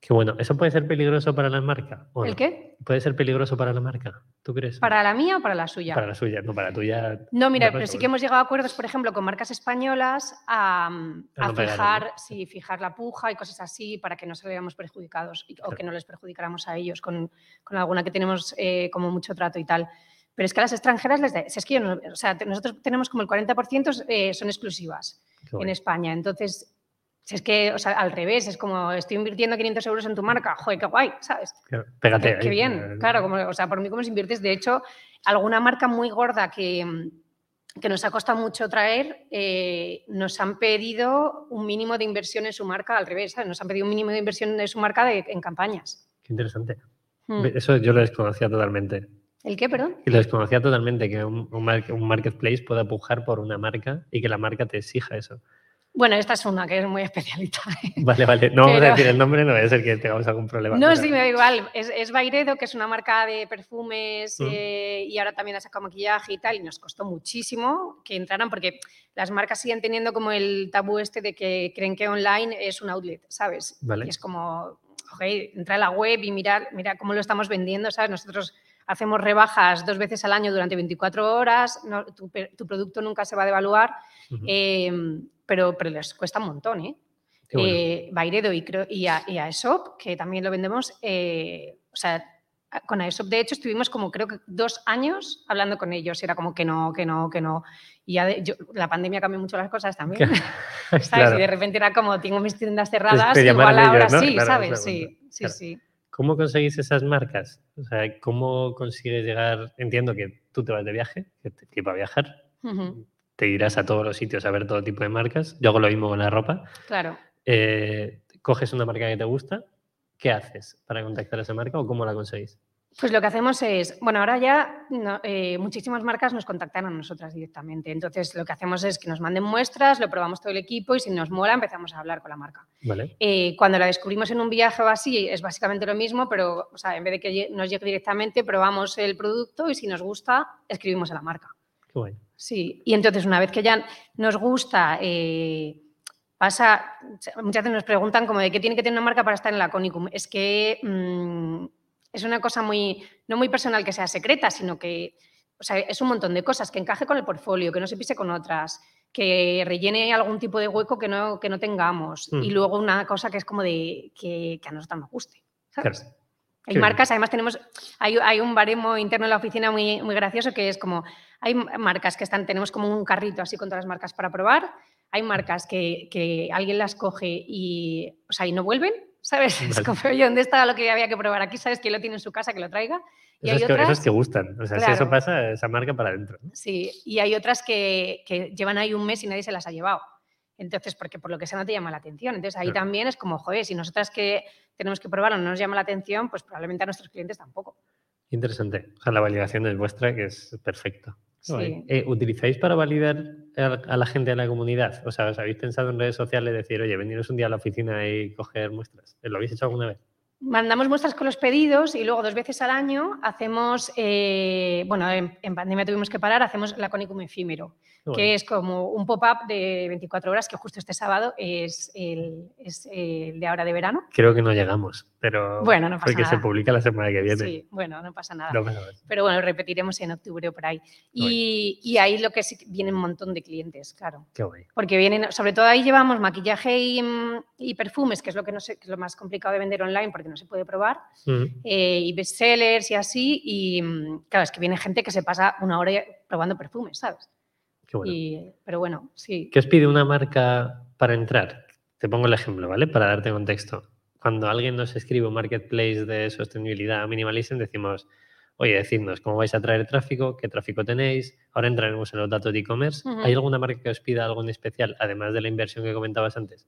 Qué bueno. ¿Eso puede ser peligroso para la marca? o ¿El no? qué? ¿Puede ser peligroso para la marca? ¿Tú crees? ¿Para la mía o para la suya? Para la suya, no para la tuya. No, mira, pero sí que hemos llegado a acuerdos, por ejemplo, con marcas españolas a, mm, A a no pegarle, fijar, ¿no? sí, fijar la puja y cosas así para que no saliéramos perjudicados y- o que no les perjudicáramos a ellos con, con alguna que tenemos eh, como mucho trato y tal. Pero es que a las extranjeras les da, si es que yo no- o sea, nosotros tenemos como el 40% eh, son exclusivas en. España. Entonces, si es que, o sea, al revés, es como estoy invirtiendo 500 euros en tu marca, joder, qué guay, ¿sabes? Pégate. Qué, bien, eh, claro, como, o sea, por mí cómo se inviertes. De hecho, alguna marca muy gorda que, que nos ha costado mucho traer, eh, nos han pedido un mínimo de inversión en su marca, al revés, ¿sabes? nos han pedido un mínimo de inversión en su marca de- en campañas. Qué interesante. Mm. Eso yo lo desconocía totalmente. ¿El qué, perdón? Y lo desconocía totalmente que un, un marketplace pueda pujar por una marca y que la marca te exija eso. Bueno, esta es una que es muy especialita. Vale, vale. No vamos a decir el nombre, no vaya a ser que tengamos algún problema. No, sí, me da igual. Es, es Bairedo, que es una marca de perfumes Mm. eh, y ahora también ha sacado maquillaje y tal, y nos costó muchísimo que entraran porque las marcas siguen teniendo como el tabú este de que creen que online es un outlet, ¿sabes? Vale. Y es como, joder, entra a la web y mirar, mira cómo lo estamos vendiendo, ¿sabes? Nosotros hacemos rebajas dos veces al año durante 24 horas, no- tu, tu producto nunca se va a devaluar, Ujú. eh, pero, pero les cuesta un montón, ¿eh? Bueno. eh, Bairedo y, creo- y, a, y a Aesop, que también lo vendemos. eh, o sea, a- con Aesop, de hecho, estuvimos como creo que dos años hablando con ellos. Era como que no, que no, que no. Y ya de- yo- la pandemia cambió mucho las cosas también. ¿sabes? Claro. Y de repente era como, tengo mis tiendas cerradas, te igual ahora ellos, ¿no? sí, Claro, ¿sabes? Sí, sí, claro. sí. ¿Cómo conseguís esas marcas? O sea, ¿cómo consigues llegar? Entiendo que tú te vas de viaje, que te flipa viajar, Ujú, te irás a todos los sitios a ver todo tipo de marcas. Yo hago lo mismo con la ropa. Claro. Eh, coges una marca que te gusta, ¿qué haces para contactar a esa marca o cómo la conseguís? Pues lo que hacemos es, bueno, ahora ya no, eh, muchísimas marcas nos contactan a nosotras directamente. Entonces, lo que hacemos es que nos manden muestras, lo probamos todo el equipo y si nos mola empezamos a hablar con la marca. ¿Vale? Eh, cuando la descubrimos en un viaje o así, es básicamente lo mismo, pero o sea, en vez de que nos llegue directamente, probamos el producto y si nos gusta, escribimos a la marca. Qué guay. Sí, y entonces una vez que ya nos gusta, eh, pasa, muchas veces nos preguntan como de qué tiene que tener una marca para estar en la Conicum. Es que mm, es una cosa muy, no muy personal que sea secreta, sino que o sea, es un montón de cosas, que encaje con el portfolio, que no se pise con otras, que rellene algún tipo de hueco que no, que no tengamos. Y Mm. luego una cosa que es como de que, que a nosotros nos guste. ¿sabes? Claro. Hay Qué marcas, además tenemos, hay, hay un baremo interno en la oficina muy, muy gracioso que es como, hay marcas que están, tenemos como un carrito así con todas las marcas para probar, hay marcas que, que alguien las coge y, o sea, y no vuelven, ¿sabes? Es Vale. como, oye, ¿dónde está lo que había que probar aquí? ¿Sabes quién lo tiene en su casa que lo traiga? Y hay que, que gustan. O sea, si eso pasa, esa marca para adentro. sí, y hay otras que, que llevan ahí un mes y nadie se las ha llevado. Entonces, porque por lo que sea no te llama la atención. Entonces ahí Claro. también es como, joder, si nosotras que tenemos que probarlo no nos llama la atención, pues probablemente a nuestros clientes tampoco. Interesante. O sea, la validación es vuestra, que es guay. Sí. Eh, ¿Utilizáis para validar a a la gente de la comunidad? O sea, ¿os habéis pensado en redes sociales decir, oye, veniros un día a la oficina y coger muestras? ¿Lo habéis hecho alguna vez? Mandamos muestras con los pedidos y luego dos veces al año hacemos, eh, bueno, en, en pandemia tuvimos que parar, hacemos la Conicum efímero, que es como un pop-up de 24 horas que justo este sábado es el, es el de ahora de verano. Creo que no llegamos, pero Bueno, no pasa porque se nada. publica la semana que viene. Sí, bueno, no pasa nada. No pasa nada. Pero bueno, repetiremos en octubre o por ahí. Y, y ahí lo que sí, vienen un montón de clientes, claro. Qué guay. Porque vienen, sobre todo ahí llevamos maquillaje y, y perfumes, que es lo que no sé, que es lo más complicado de vender online porque no se puede probar. Mm. eh, y bestsellers y así. Y claro, es que viene gente que se pasa una hora probando perfumes, ¿sabes? Qué bueno. Y, pero bueno, sí. ¿Qué os pide una marca para entrar? Te pongo el ejemplo, ¿vale? Para darte contexto. Cuando alguien nos escribe un marketplace de sostenibilidad minimalism, decimos, oye, decidnos cómo vais a traer tráfico, qué tráfico tenéis. Ahora entraremos en los datos de e-commerce. ¿Hay alguna marca que os pida algo en especial, además de la inversión que comentabas antes?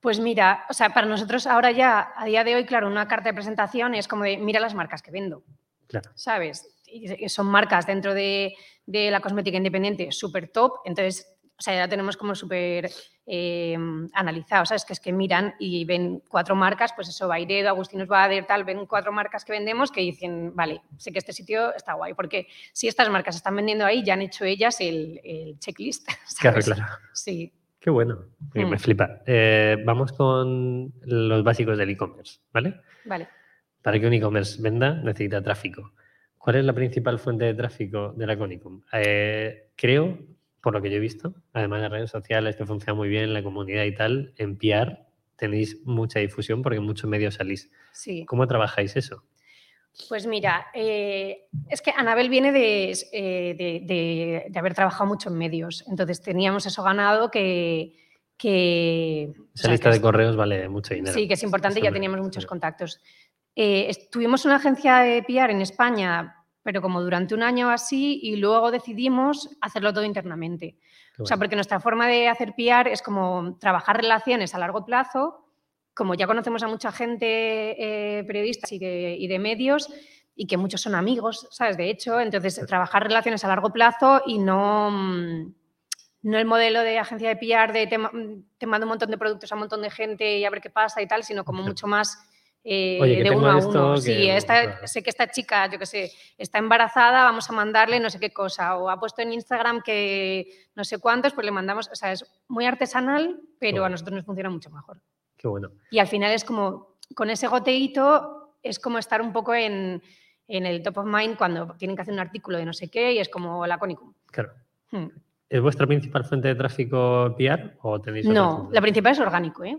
Pues mira, o sea, para nosotros ahora ya, a día de hoy, claro, una carta de presentación es como de, mira las marcas que vendo, Claro. ¿sabes? Y son marcas dentro de, de la cosmética independiente súper top, entonces, o sea, ya tenemos como súper eh, analizado, ¿sabes? Que es que miran y ven cuatro marcas, pues eso, Bairedo, Agustinos Bader, tal, ven cuatro marcas que vendemos que dicen, vale, sé que este sitio está guay, porque si estas marcas están vendiendo ahí, ya han hecho ellas el, el checklist, Claro, ¿sabes? claro. Sí, Qué bueno. Me- Me Mm. flipa. Eh, vamos con los básicos del e-commerce, ¿vale? vale. Para que un e-commerce venda, necesita tráfico. ¿Cuál es la principal fuente de tráfico de la Conicum? Eh, creo, por lo que yo he visto, además de redes sociales que funcionan muy bien, la comunidad y tal, en PR tenéis mucha difusión porque en muchos medios salís. Sí. ¿Cómo trabajáis eso? Pues mira, eh, es que Anabel viene de, eh, de- de- de haber trabajado mucho en medios, entonces teníamos eso ganado que... que o Esa sea, lista que de es- correos vale mucho dinero. Sí, que es importante, Eso ya teníamos muchos contactos. Eh, tuvimos una agencia de PR en España, pero como durante un año así, y luego decidimos hacerlo todo internamente. O sea, porque nuestra forma de hacer PR es como trabajar relaciones a largo plazo, como ya conocemos a mucha gente, eh, periodistas y de, y de medios, y que muchos son amigos, ¿sabes? De hecho, entonces trabajar relaciones a largo plazo y no, mm, no el modelo de agencia de PR de te, ma- te mando un montón de productos a un montón de gente y a ver qué pasa y tal, sino como mucho más eh, Oye, que de uno a uno. que- Sí, esta- claro. sé que esta chica, yo qué sé, está embarazada, vamos a mandarle no sé qué cosa, o ha puesto en Instagram que no sé cuántos, pues le mandamos, o sea, es muy artesanal, pero a Bueno. nosotros nos funciona mucho mejor. Qué bueno. Y al final es como, con ese goteíto, es como estar un poco en, en el top of mind cuando tienen que hacer un artículo de no sé qué y es como la Conicum. Claro. Hmm. ¿Es vuestra principal fuente de tráfico PR o tenéis No, la principal es orgánico, ¿eh?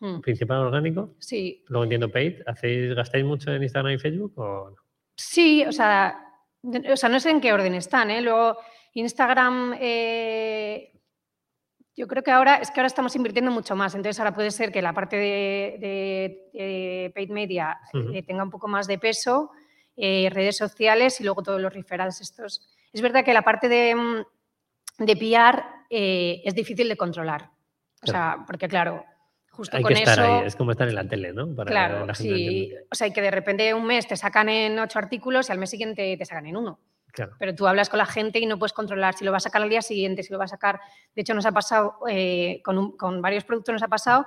Hmm. principal orgánico? Sí, Luego entiendo paid. ¿Hacéis, ¿Gastáis mucho en Instagram y Facebook o no? Sí, o sea, o sea, no sé en qué orden están, ¿eh? Luego, Instagram, eh, yo creo que ahora, es que ahora estamos invirtiendo mucho más, entonces ahora puede ser que la parte de, de- de paid media eh, tenga un poco más de peso, eh, redes sociales y luego todos los referrals estos. Es verdad que la parte de, mm, de PR es difícil de controlar, o sea, porque claro, justo Hay con que estar eso... ahí. Es como estar en la tele, ¿no? Para Claro, la gente sí. O sea, y que de repente un mes te sacan en ocho artículos y al mes siguiente te sacan en uno. Claro. Pero tú hablas con la gente y no puedes controlar si lo va a sacar al día siguiente, si lo va a sacar. De hecho, nos ha pasado, eh, con, un- con varios productos nos ha pasado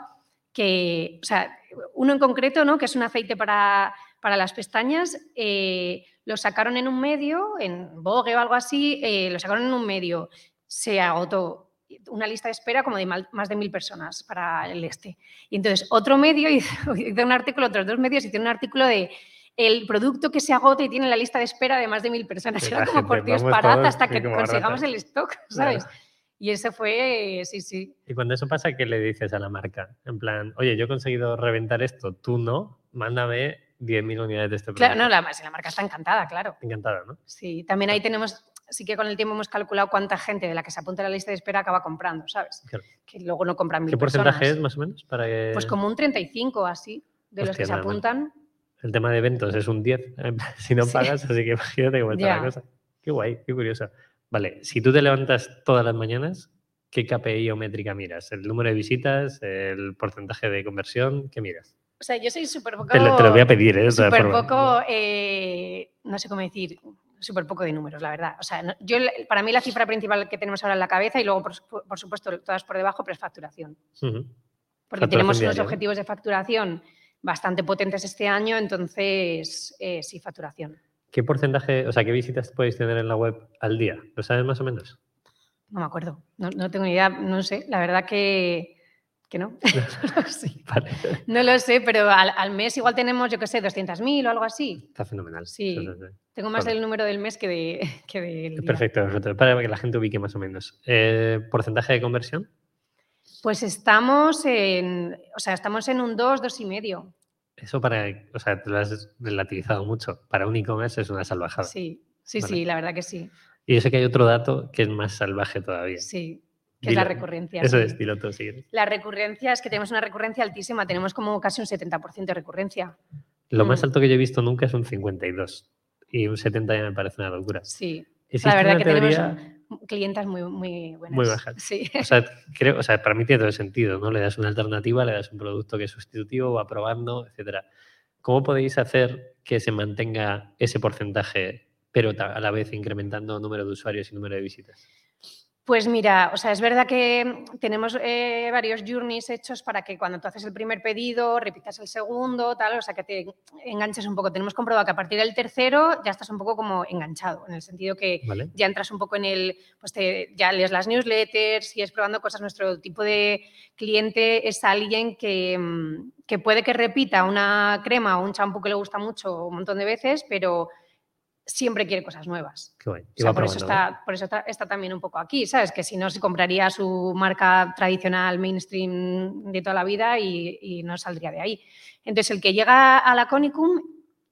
que, o sea, uno en concreto, ¿no? que es un aceite para, para las pestañas, eh, lo sacaron en un medio, en Vogue o algo así, eh, lo sacaron en un medio, se agotó una lista de espera como de más de mil personas para el este. Y entonces otro medio hizo, un artículo, otros dos medios hicieron un artículo de el producto que se agota y tiene la lista de espera de más de mil personas. Era como por Dios parad hasta que consigamos el stock, Claro. ¿sabes? Y ese fue, sí, sí. Y cuando eso pasa, ¿qué le dices a la marca? En plan, oye, yo he conseguido reventar esto, tú no, mándame 10.000 unidades de este producto. Claro, no, la, la marca está encantada, claro. Encantada, ¿no? Sí, también ahí tenemos, sí que con el tiempo hemos calculado cuánta gente de la que se apunta a la lista de espera acaba comprando, ¿sabes? Claro. Que luego no compran mil ¿Qué porcentaje personas. es más o menos? Para que... Pues como un 35 así, de los que se mal. apuntan. El tema de eventos es un 10, en plan, si no Sí. pagas, así que imagínate cómo está la cosa. Qué guay, qué curioso. Vale, si tú te levantas todas las mañanas, ¿qué KPI o métrica miras? ¿El número de visitas? ¿El porcentaje de conversión? ¿Qué miras? O sea, yo soy súper poco... Te lo, te lo voy a pedir, ¿eh? Súper poco, eh, no sé cómo decir, súper poco de números, la verdad. O sea, no- yo, para mí la cifra principal que tenemos ahora en la cabeza y luego, por, por supuesto, todas por debajo, pero es facturación. Porque Facturación tenemos unos objetivos de facturación bastante potentes este año, entonces eh, sí, facturación. ¿Qué porcentaje, o sea, qué visitas podéis tener en la web al día? ¿Lo sabes más o menos? No me acuerdo, no, no tengo ni idea, no sé, la verdad que, que no. no, lo sé. Vale, No lo sé, pero al, al mes igual tenemos, yo qué sé, 200.000 o algo así. está fenomenal. Sí. Sí, sí, sí. Tengo más Vale. del número del mes que, de, que del día. Perfecto, perfecto. Para que la gente ubique más o menos. Eh, ¿Porcentaje de conversión? Pues estamos en, o sea, estamos en un 2, 2 y medio. Eso para, o sea, te lo has relativizado mucho. Para un e-commerce es una salvajada. Sí, sí, Vale. sí, la verdad que sí. Y yo sé que hay otro dato que es más salvaje todavía. Sí, que es la recurrencia. Eso sí. es, si quieres. La recurrencia es que tenemos una recurrencia altísima, tenemos como casi un 70% de recurrencia. Lo más Mm. alto que yo he visto nunca es un 52. Y un 70 ya me parece una locura. Sí, la verdad que teoría- tenemos clientas muy, muy buenas. Muy bajas. Sí. O sea, creo, o sea, para mí tiene todo el sentido, ¿no? Le das una alternativa, le das un producto que es sustitutivo, va probando, etcétera. ¿Cómo podéis hacer que se mantenga ese porcentaje, pero a la vez incrementando número de usuarios y número de visitas? Pues mira, o sea, es verdad que tenemos eh, varios journeys hechos para que cuando tú haces el primer pedido, repitas el segundo, tal, o sea, que te enganches un poco. Tenemos comprobado que a partir del tercero ya estás un poco como enganchado, en el sentido que ¿Vale? ya entras un poco en el, pues te, ya lees las newsletters, sigues probando cosas. Nuestro tipo de cliente es alguien que, mm, que puede que repita una crema o un champú que le gusta mucho un montón de veces, pero siempre quiere cosas nuevas. Qué. O sea, por, eso ¿no? está, por eso está, está también un poco aquí, ¿sabes? Que si no, se compraría su marca tradicional, mainstream de toda la vida y, y no saldría de ahí. Entonces, el que llega a la Conicum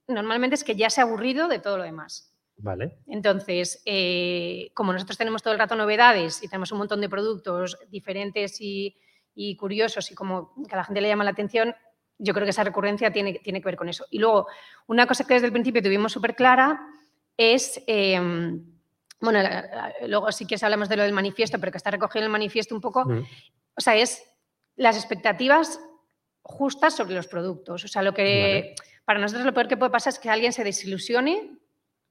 normalmente es que ya se ha aburrido de todo lo demás. Vale. Entonces, eh, como nosotros tenemos todo el rato novedades y tenemos un montón de productos diferentes y, y curiosos y como que a la gente le llama la atención, yo creo que esa recurrencia tiene, tiene que ver con eso. Y luego, una cosa que desde el principio tuvimos súper clara es, eh, bueno, luego sí que hablamos de lo del manifiesto, pero que está recogido en el manifiesto un poco, Mm, o sea, es las expectativas justas sobre los productos. O sea, lo que para nosotros lo peor que puede pasar es que alguien se desilusione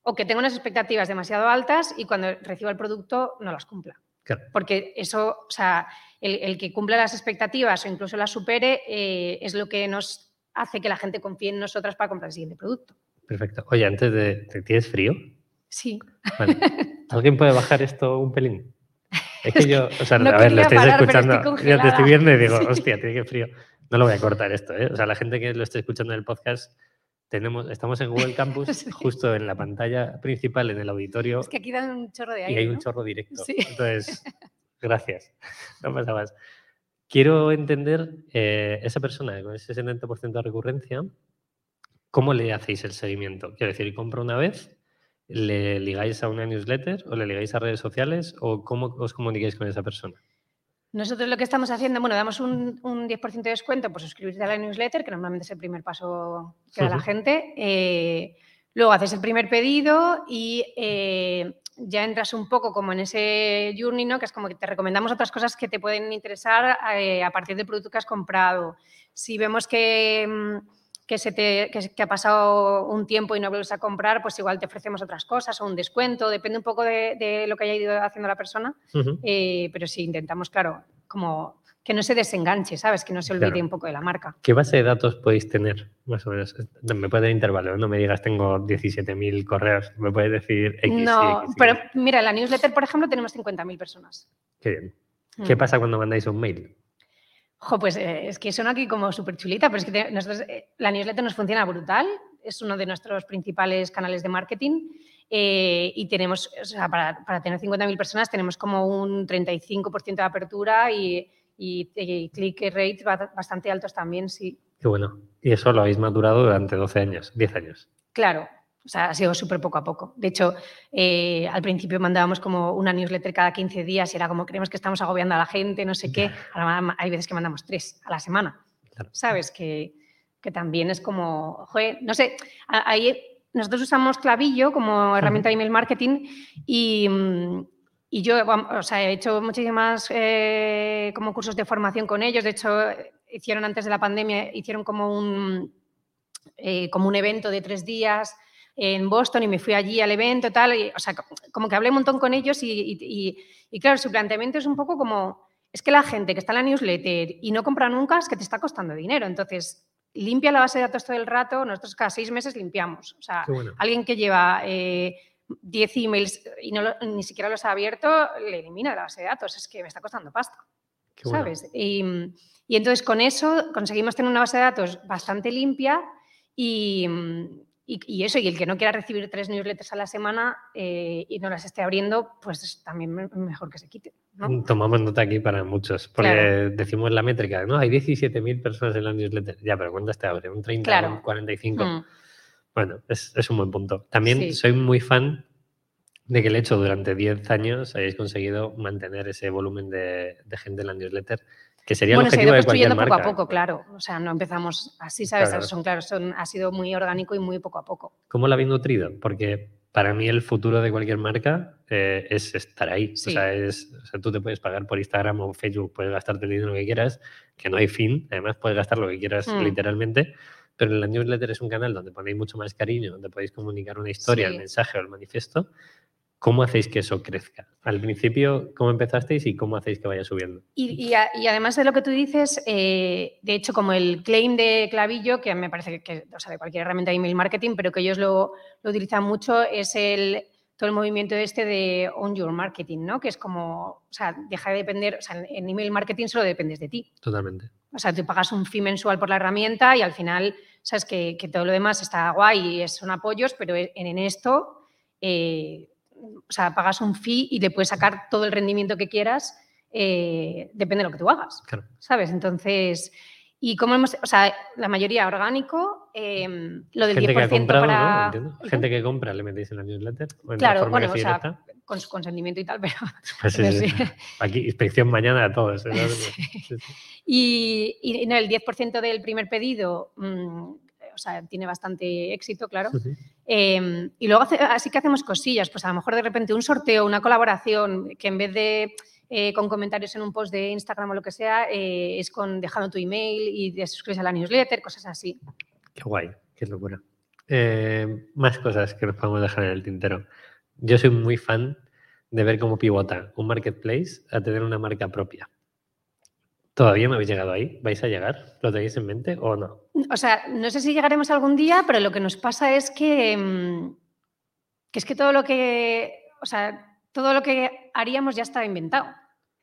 o que tenga unas expectativas demasiado altas y cuando reciba el producto no las cumpla. Claro. Porque eso, o sea, el, el que cumpla las expectativas o incluso las supere eh, es lo que nos hace que la gente confíe en nosotras para comprar el siguiente producto. Perfecto. Oye, antes de. ¿te- ¿Tienes frío? Sí. Vale. ¿Alguien puede bajar esto un pelín? Es que yo, o sea, no a ver, lo estáis parar, escuchando. ya te estoy viendo y digo, Sí. hostia, tiene que frío. No lo voy a cortar esto, ¿eh? O sea, la gente que lo esté escuchando en el podcast, tenemos, estamos en Google Campus, Sí. justo en la pantalla principal, en el auditorio, Es que aquí dan un chorro de y aire. hay un chorro directo. Sí. Entonces, gracias. No pasa más. Quiero entender eh, esa persona con ese 70% de recurrencia, ¿cómo le hacéis el seguimiento? Quiero decir, compra una vez, le ligáis a una newsletter o le ligáis a redes sociales o cómo os comunicáis con esa persona. Nosotros lo que estamos haciendo, bueno, damos un, un 10% de descuento por suscribirte a la newsletter, que normalmente es el primer paso que da la gente. Eh, luego haces el primer pedido y eh, ya entras un poco como en ese journey, ¿no? Que es como que te recomendamos otras cosas que te pueden interesar eh, a partir del producto que has comprado. Si vemos que, mm, que, se te, que, que ha pasado un tiempo y no vuelves a comprar, pues igual te ofrecemos otras cosas o un descuento, depende un poco de, de lo que haya ido haciendo la persona. Eh, pero sí, intentamos, claro, como que no se desenganche, ¿sabes? Que no se olvide Claro. un poco de la marca. ¿Qué base de datos podéis tener, más o menos? Me puede dar intervalo, no me digas tengo 17.000 correos, me puedes decir X. y no, X pero mira, en la newsletter, por ejemplo, tenemos 50.000 personas. Qué bien. ¿Qué Mm. pasa cuando mandáis un mail? Jo, pues eh, es que suena aquí como súper chulita, pero es que te- nosotros, eh, la newsletter nos funciona brutal. es uno de nuestros principales canales de marketing. Eh, y tenemos, o sea, para, para tener 50.000 personas tenemos como un 35% de apertura y, y, click rates bastante altos también, sí. Qué bueno. Y eso lo habéis madurado durante 12 años, 10 años. Claro, o sea, ha sido súper poco a poco. De hecho, eh, al principio mandábamos como una newsletter cada 15 días y era como, creemos que estamos agobiando a la gente, no sé qué. Ahora hay veces que mandamos tres a la semana. ¿Sabes? Que, que, también es como, joder, no sé, ahí nosotros usamos Clavillo como herramienta de email marketing y, y yo, o sea, he hecho muchísimas eh, como cursos de formación con ellos. De hecho, hicieron antes de la pandemia, hicieron como un, eh, como un evento de tres días en Boston y me fui allí al evento, tal, y, o sea, como que hablé un montón con ellos y, y, claro, su planteamiento es un poco como, es que la gente que está en la newsletter y no compra nunca es que te está costando dinero, entonces limpia la base de datos todo el rato, nosotros cada seis meses limpiamos, o sea, alguien que lleva... Eh, 10 emails y no ni siquiera los ha abierto, le elimina de la base de datos. Es que me está costando pasta. ¿Sabes? Y, y, entonces con eso conseguimos tener una base de datos bastante limpia y, y, eso, y el que no quiera recibir tres newsletters a la semana eh, y no las esté abriendo, pues también mejor que se quite. Mm, tomamos nota aquí para muchos, porque decimos la métrica, ¿no? Hay 17.000 personas en la newsletter. Ya, pero ¿cuántas te abre? ¿Un 30, un 45? Mm. Bueno, es, es, un buen punto. También soy muy fan de que el hecho durante 10 años hayáis conseguido mantener ese volumen de, de gente en la newsletter que sería bueno, el objetivo se ha ido construyendo poco a poco, claro. O sea, no empezamos así, ¿sabes? Son, claro, son, ha sido muy orgánico y muy poco a poco. ¿Cómo lo habéis nutrido? Porque para mí el futuro de cualquier marca eh, es estar ahí. O, sea, es, o sea, tú te puedes pagar por Instagram o Facebook, puedes gastarte el dinero que quieras, que no hay fin. Además, puedes gastar lo que quieras hmm. literalmente. Pero la newsletter es un canal donde ponéis mucho más cariño, donde podéis comunicar una historia, el mensaje o el manifiesto. ¿Cómo hacéis que eso crezca? Al principio, ¿cómo empezasteis y cómo hacéis que vaya subiendo? Y, además de lo que tú dices, eh, de hecho, como el claim de Clavillo, que me parece que, o sea, de cualquier herramienta de email marketing, pero que ellos lo, utilizan mucho, es el, todo el movimiento este de own your marketing, ¿no? Que es como, o sea, deja de depender, o sea, en email marketing solo dependes de ti. Totalmente. O sea, tú pagas un fee mensual por la herramienta y al final, sabes que, que todo lo demás está guay y son apoyos, pero en, en esto... Eh, o sea, pagas un fee y le puedes sacar todo el rendimiento que quieras, eh, depende de lo que tú hagas, ¿sabes? Entonces, y como hemos, o sea, la mayoría orgánico, em, lo del Gente 10% que ha comprado, para... ¿no? Gente que compra, le metéis en la newsletter. claro, bueno, o sea, con su consentimiento y tal, pero... Pues Aquí, inspección mañana a todos. ¿eh? y, y no, el 10% del primer pedido mm, o sea, tiene bastante éxito, claro. Em, y luego así que hacemos cosillas, pues a lo mejor de repente un sorteo, una colaboración, que en vez de eh, con comentarios en un post de Instagram o lo que sea, eh, es con dejando tu email y te suscribes a la newsletter, cosas así. Qué guay, qué locura. Eh, más cosas que nos podemos dejar en el tintero. Yo soy muy fan de ver cómo pivota un marketplace a tener una marca propia. ¿Todavía no habéis llegado ahí? ¿Vais a llegar? ¿Lo tenéis en mente o no? O sea, no sé si llegaremos algún día, pero lo que nos pasa es que, mm, que es que todo lo que, o sea, todo lo que haríamos ya está inventado.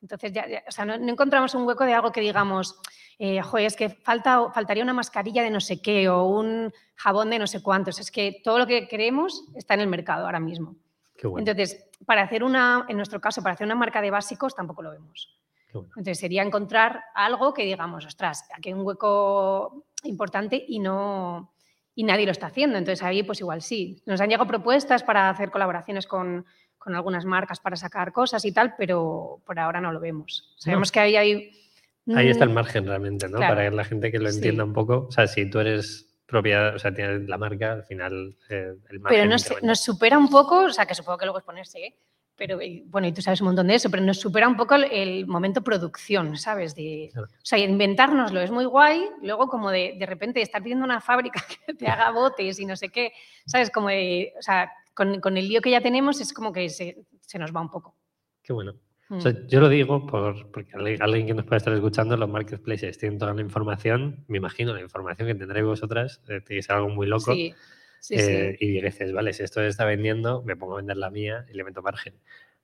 Entonces, ya, o sea, no, encontramos un hueco de algo que digamos, eh, joder, es que falta, faltaría una mascarilla de no sé qué o un jabón de no sé cuántos. Es que todo lo que queremos está en el mercado ahora mismo. Qué bueno. Entonces, para hacer una, en nuestro caso, para hacer una marca de básicos tampoco lo vemos. Entonces sería encontrar algo que digamos, ostras, aquí hay un hueco importante y no y nadie lo está haciendo. Entonces ahí pues igual sí. Nos han llegado propuestas para hacer colaboraciones con, con algunas marcas para sacar cosas y tal, pero por ahora no lo vemos. Sabemos que ahí hay... Ahí está el margen realmente, ¿no? Para que la gente que lo entienda un poco. O sea, si tú eres propiedad, o sea, tienes la marca, al final eh, el margen... Pero nos, nos, supera un poco, o sea, que supongo que luego es ponerse, ¿eh? Pero bueno, y tú sabes un montón de eso, pero nos supera un poco el, momento producción, ¿sabes? De, O sea, inventárnoslo es muy guay, luego como de, de repente estar pidiendo una fábrica que te haga botes y no sé qué, ¿sabes? Como de, o sea, con, con el lío que ya tenemos es como que se, se nos va un poco. Qué bueno. O sea, mm. yo lo digo por, porque alguien que nos puede estar escuchando, los marketplaces tienen toda la información, me imagino, la información que tendréis vosotras, eh, tiene que ser algo muy loco. Sí. Eh, y dices, vale, si esto está vendiendo, me pongo a vender la mía y le meto margen.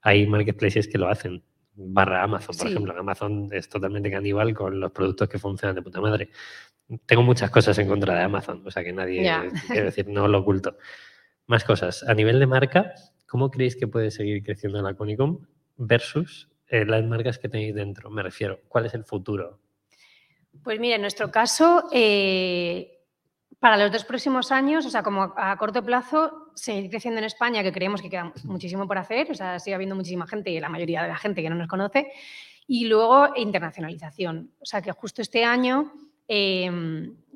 Hay marketplaces que lo hacen, barra Amazon, por Sí. ejemplo. Amazon es totalmente caníbal con los productos que funcionan de puta madre. Tengo muchas cosas en contra de Amazon, o sea que nadie, quiero decir, no lo oculto. Más cosas. A nivel de marca, ¿cómo creéis que puede seguir creciendo la Conicom versus eh, las marcas que tenéis dentro? Me refiero, ¿cuál es el futuro? Pues mira, en nuestro caso, eh, para los dos próximos años, o sea, como a corto plazo, seguir creciendo en España, que creemos que queda muchísimo por hacer, o sea, sigue habiendo muchísima gente y la mayoría de la gente que no nos conoce, y luego internacionalización. O sea, que justo este año, eh,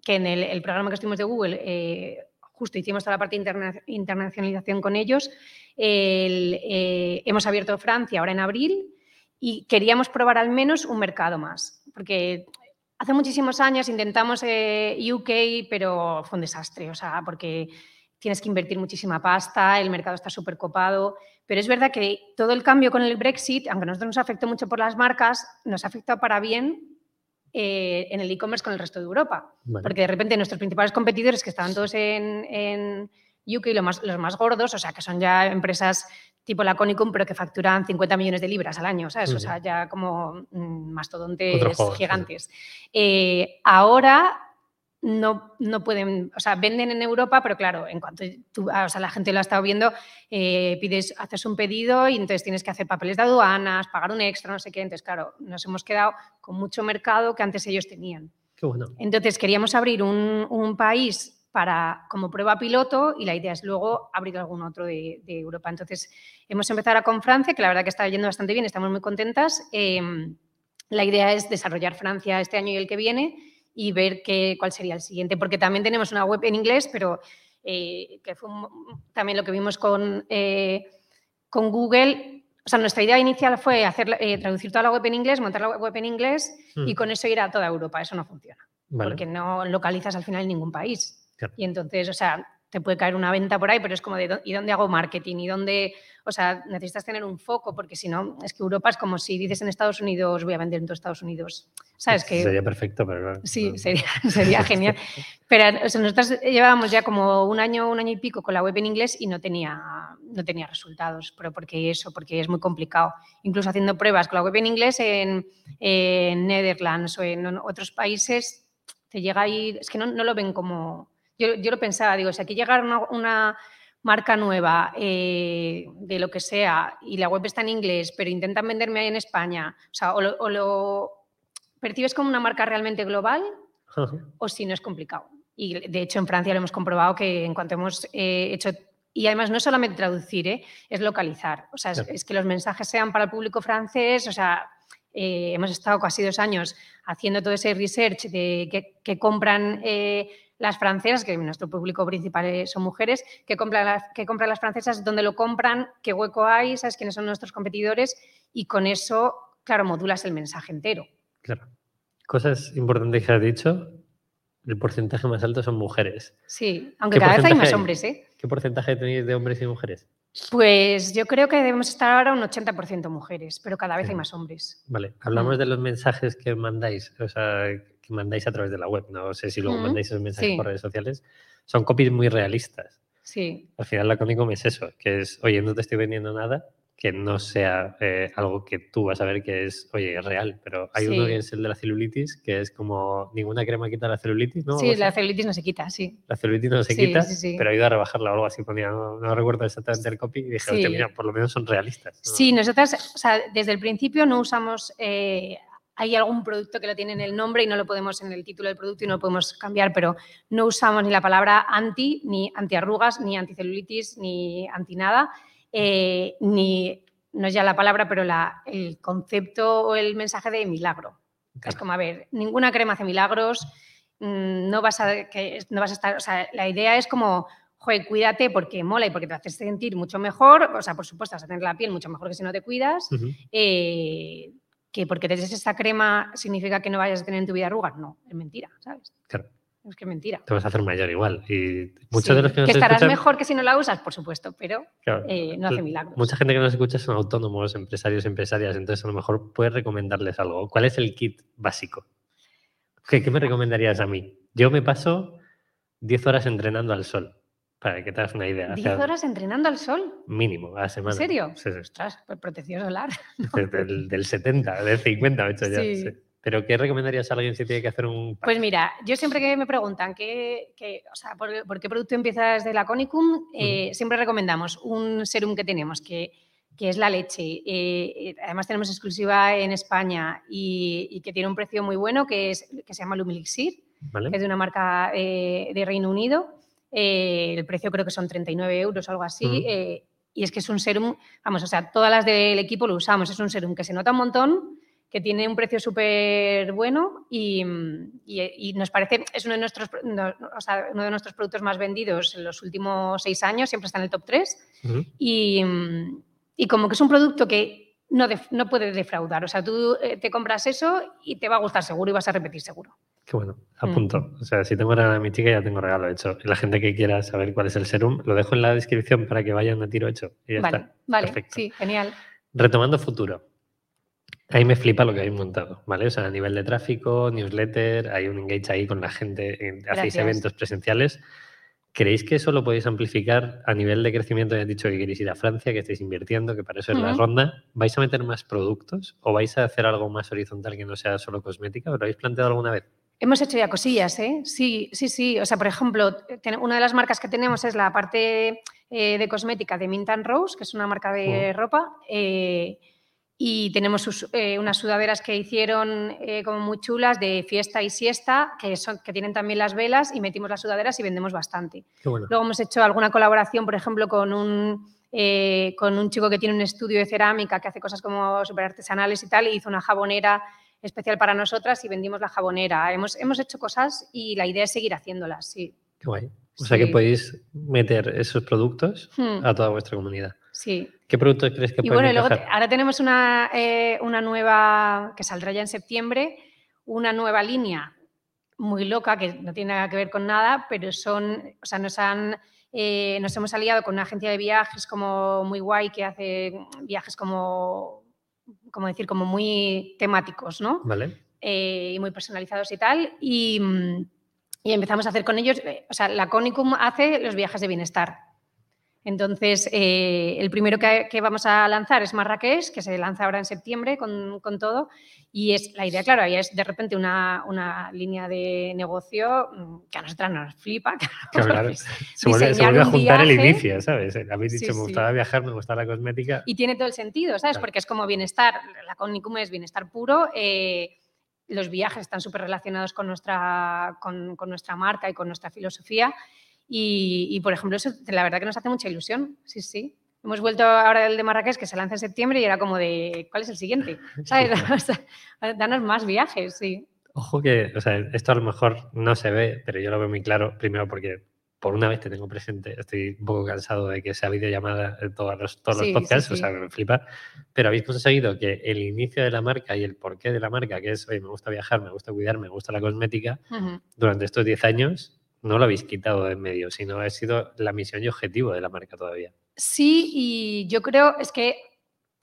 que en el, programa que estuvimos de Google, eh, justo hicimos toda la parte de interna- internacionalización con ellos, el, eh, hemos abierto Francia ahora en abril y queríamos probar al menos un mercado más, porque hace muchísimos años intentamos eh, UK, pero fue un desastre, o sea, porque tienes que invertir muchísima pasta, el mercado está súper copado, pero es verdad que todo el cambio con el Brexit, aunque a nosotros nos afectó mucho por las marcas, nos ha afectado para bien eh, en el e-commerce con el resto de Europa, porque de repente nuestros principales competidores que estaban todos en, en UK, más- los más gordos, o sea, que son ya empresas tipo la Conicum, pero que facturan 50 millones de libras al año, ¿sabes? O sea, ya como mm, mastodontes sí. gigantes. Eh, ahora no, no pueden, o sea, venden en Europa, pero claro, en cuanto tú, ah, o sea, la gente lo ha estado viendo, eh, pides, haces un pedido y entonces tienes que hacer papeles de aduanas, pagar un extra, no sé qué. Entonces, claro, nos hemos quedado con mucho mercado que antes ellos tenían. Qué bueno. Entonces, queríamos abrir un, un país para, como prueba piloto y la idea es luego abrir algún otro de, de Europa. Entonces, hemos empezado ahora con Francia, que la verdad que está yendo bastante bien, estamos muy contentas. Eh, la idea es desarrollar Francia este año y el que viene y ver qué, cuál sería el siguiente, porque también tenemos una web en inglés, pero eh, que fue un- también lo que vimos con, eh, con Google. O sea, nuestra idea inicial fue hacer, eh, traducir toda la web en inglés, montar la web en inglés y Mm, con eso ir a toda Europa. Eso no funciona vale. porque no localizas al final en ningún país. Claro. Y entonces, o sea, te puede caer una venta por ahí, pero es como de ¿y dónde hago marketing? ¿Y dónde? O sea, necesitas tener un foco, porque si no, es que Europa es como si dices en Estados Unidos, voy a vender en todos Estados Unidos. ¿Sabes? Que Sería perfecto, pero Sí, sería, sería genial. Pero o sea, nosotros llevábamos ya como un año, un año y pico con la web en inglés y no tenía, no tenía resultados. Pero porque eso, porque es muy complicado. Incluso haciendo pruebas con la web en inglés en, en Netherlands o en otros países, te llega ahí, es que no, no lo ven como... Yo, yo lo pensaba, digo, si aquí llegara una, una marca nueva eh, de lo que sea y la web está en inglés, pero intentan venderme ahí en España, o sea, o lo- o lo percibes como una marca realmente global o si no es complicado. Y de hecho en Francia lo hemos comprobado que en cuanto hemos eh, hecho, y además no es solamente traducir, ¿eh? es localizar. O sea, es, es que los mensajes sean para el público francés, o sea, hemos estado casi dos años haciendo todo ese research de que, que compran las francesas, que nuestro público principal eh, son mujeres, que compran, las, que compran las francesas, dónde lo compran, qué hueco hay, sabes quiénes son nuestros competidores y con eso, claro, modulas el mensaje entero. Claro. Cosas importantes que has dicho. El porcentaje más alto son mujeres. Sí, aunque ¿Qué cada vez hay más hombres, ¿eh? ¿Qué porcentaje tenéis de hombres y mujeres? Pues yo creo que debemos estar ahora un 80% mujeres, pero cada vez hay más hombres. Vale, hablamos Mm. de los mensajes que mandáis, o sea, que mandáis a través de la web. No sé si luego Mm, mandáis esos mensajes sí. por redes sociales. Son copies muy realistas. Sí, Al final la Conicom es eso, que es, oye, no te estoy vendiendo nada que no sea eh, algo que tú vas a ver que es, oye, es real. Pero hay uno Sí. que es el de la celulitis, que es como ninguna crema quita la celulitis, ¿no? sí, Algo la así. celulitis no se quita, sí. La celulitis no se Sí, quita, sí, pero ido a rebajarla o algo así. Ponía, no, no recuerdo exactamente el copy y dije, mira, por lo menos son realistas. ¿no? Sí, nosotras, o sea, desde el principio no usamos, eh, hay algún producto que lo tiene en el nombre y no lo podemos en el título del producto y no lo podemos cambiar, pero no usamos ni la palabra anti, ni antiarrugas, ni anticelulitis, ni anti nada, eh, ni, no es ya la palabra, pero la, el concepto o el mensaje de milagro. Es como, a ver, ninguna crema hace milagros, mm, no vas a, que, no vas a estar, o sea, la idea es como, joder, cuídate porque mola y porque te haces sentir mucho mejor, o sea, por supuesto, vas a tener la piel mucho mejor que si no te cuidas, eh, que porque te des esta crema significa que no vayas a tener en tu vida arrugas, no, es mentira, ¿sabes? Claro. Es que es mentira. Te vas a hacer mayor igual. Y muchos Sí, de los que nos estarás escuchan, mejor que si no la usas, por supuesto, pero claro, eh, no hace milagros. Mucha gente que nos escucha son autónomos, empresarios, empresarias, entonces a lo mejor puedes recomendarles algo. ¿Cuál es el kit básico? ¿Qué, qué me recomendarías a mí? Yo me paso 10 horas entrenando al sol. Para que te hagas una idea. 10 hacia- horas entrenando al sol. Mínimo a la semana. serio? Sí, sí. Ostras, pues protección solar. Del, del 70, del 50 he hecho ya. Sí. sí. Pero ¿qué recomendarías a alguien si tiene que hacer un... Pues mira, yo siempre que me preguntan qué, qué- o sea, por, por qué producto empiezas de la Conicum, eh, siempre recomendamos un serum que tenemos, que, que es la leche. Eh, eh, además tenemos exclusiva en España y, y que tiene un precio muy bueno, que, es, que se llama Lumilixir, ¿Vale? que es de una marca eh, de Reino Unido. Eh, el precio creo que son 39 euros o algo así. Eh, y es que es un serum, vamos, o sea, todas las del equipo lo usamos. Es un serum que se nota un montón, que tiene un precio súper bueno y, mm, y- y nos parece, es uno de, nuestros, no, o sea, uno de nuestros productos más vendidos en los últimos seis años, siempre está en el top 3. Ujú. Y, mm, y como que es un producto que no, no puede defraudar. O sea, tú eh, te compras eso y te va a gustar seguro y vas a repetir seguro. Qué bueno, Mm. apunto. O sea, si tengo regalo a mi chica, ya tengo regalo hecho. Y la gente que quiera saber cuál es el serum, lo dejo en la descripción para que vayan a tiro hecho. Y ya Vale, está. vale, Perfecto. sí, genial. Retomando futuro. Ahí me flipa lo que habéis montado, ¿vale? O sea, a nivel de tráfico, newsletter, hay un engage ahí con la gente, en- hacéis Gracias. eventos presenciales. ¿Creéis que eso lo podéis amplificar a nivel de crecimiento? Ya has dicho que queréis ir a Francia, que estáis invirtiendo, que para eso es la ronda. ¿Vais a meter más productos o vais a hacer algo más horizontal que no sea solo cosmética? ¿Os lo habéis planteado alguna vez? Hemos hecho ya cosillas, ¿eh? Sí, sí, sí. O sea, por ejemplo, una de las marcas que tenemos es la parte eh, de cosmética de Mint and Rose, que es una marca de ropa. eh, y tenemos sus- eh, unas sudaderas que hicieron eh, como muy chulas de fiesta y siesta, que, son, que tienen también las velas y metimos las sudaderas y vendemos bastante. Bueno. Luego hemos hecho alguna colaboración, por ejemplo, con un, eh, con un chico que tiene un estudio de cerámica que hace cosas como súper artesanales y tal, y hizo una jabonera especial para nosotras y vendimos la jabonera. Hemos, hemos hecho cosas y la idea es seguir haciéndolas, sí. Qué guay. O sea que podéis meter esos productos Hmm, a toda vuestra comunidad. Sí. ¿Qué productos crees que Y pueden bueno, luego te- ahora tenemos una, eh, una nueva, que saldrá ya en septiembre, una nueva línea muy loca, que no tiene nada que ver con nada, pero son, o sea, nos han, eh, nos hemos aliado con una agencia de viajes como muy guay, que hace viajes como, como decir, como muy temáticos, ¿no? ¿Vale? eh, y muy personalizados y tal. Y, mm, y empezamos a hacer con ellos, o sea, la Conicum hace los viajes de bienestar. Entonces, eh, el primero que, que vamos a lanzar es Marrakech, que se lanza ahora en septiembre con, con todo. Y es la idea, claro, ahí es de repente una, una línea de negocio mm, que a nosotras nos flipa. Hablar- porque- se, vuelve, se vuelve a un juntar el inicio, ¿sabes? Habéis Sí, dicho, me sí. gustaba viajar, me gustaba la cosmética. Y tiene todo el sentido, ¿sabes? Claro. Porque es como bienestar, la Conicum es bienestar puro. eh, los viajes están súper relacionados con nuestra, con, con nuestra marca y con nuestra filosofía. Y, y, por ejemplo, eso la verdad que nos hace mucha ilusión. Sí, sí. Hemos vuelto ahora del de Marrakech, que se lanza en septiembre, y era como de, ¿cuál es el siguiente? ¿Sabes? O Danos más viajes, sí. Ojo que, o sea, esto a lo mejor no se ve, pero yo lo veo muy claro, primero porque por una vez te tengo presente, estoy un poco cansado de que sea videollamada en todos los, todos Sí, sí, los podcasts, o sí. sea, me flipa, pero habéis conseguido que el inicio de la marca y el porqué de la marca, que es, oye, me gusta viajar, me gusta cuidar, me gusta la cosmética, Ujú. durante estos 10 años no lo habéis quitado de en medio, sino ha sido la misión y objetivo de la marca todavía. Sí, y yo creo, es que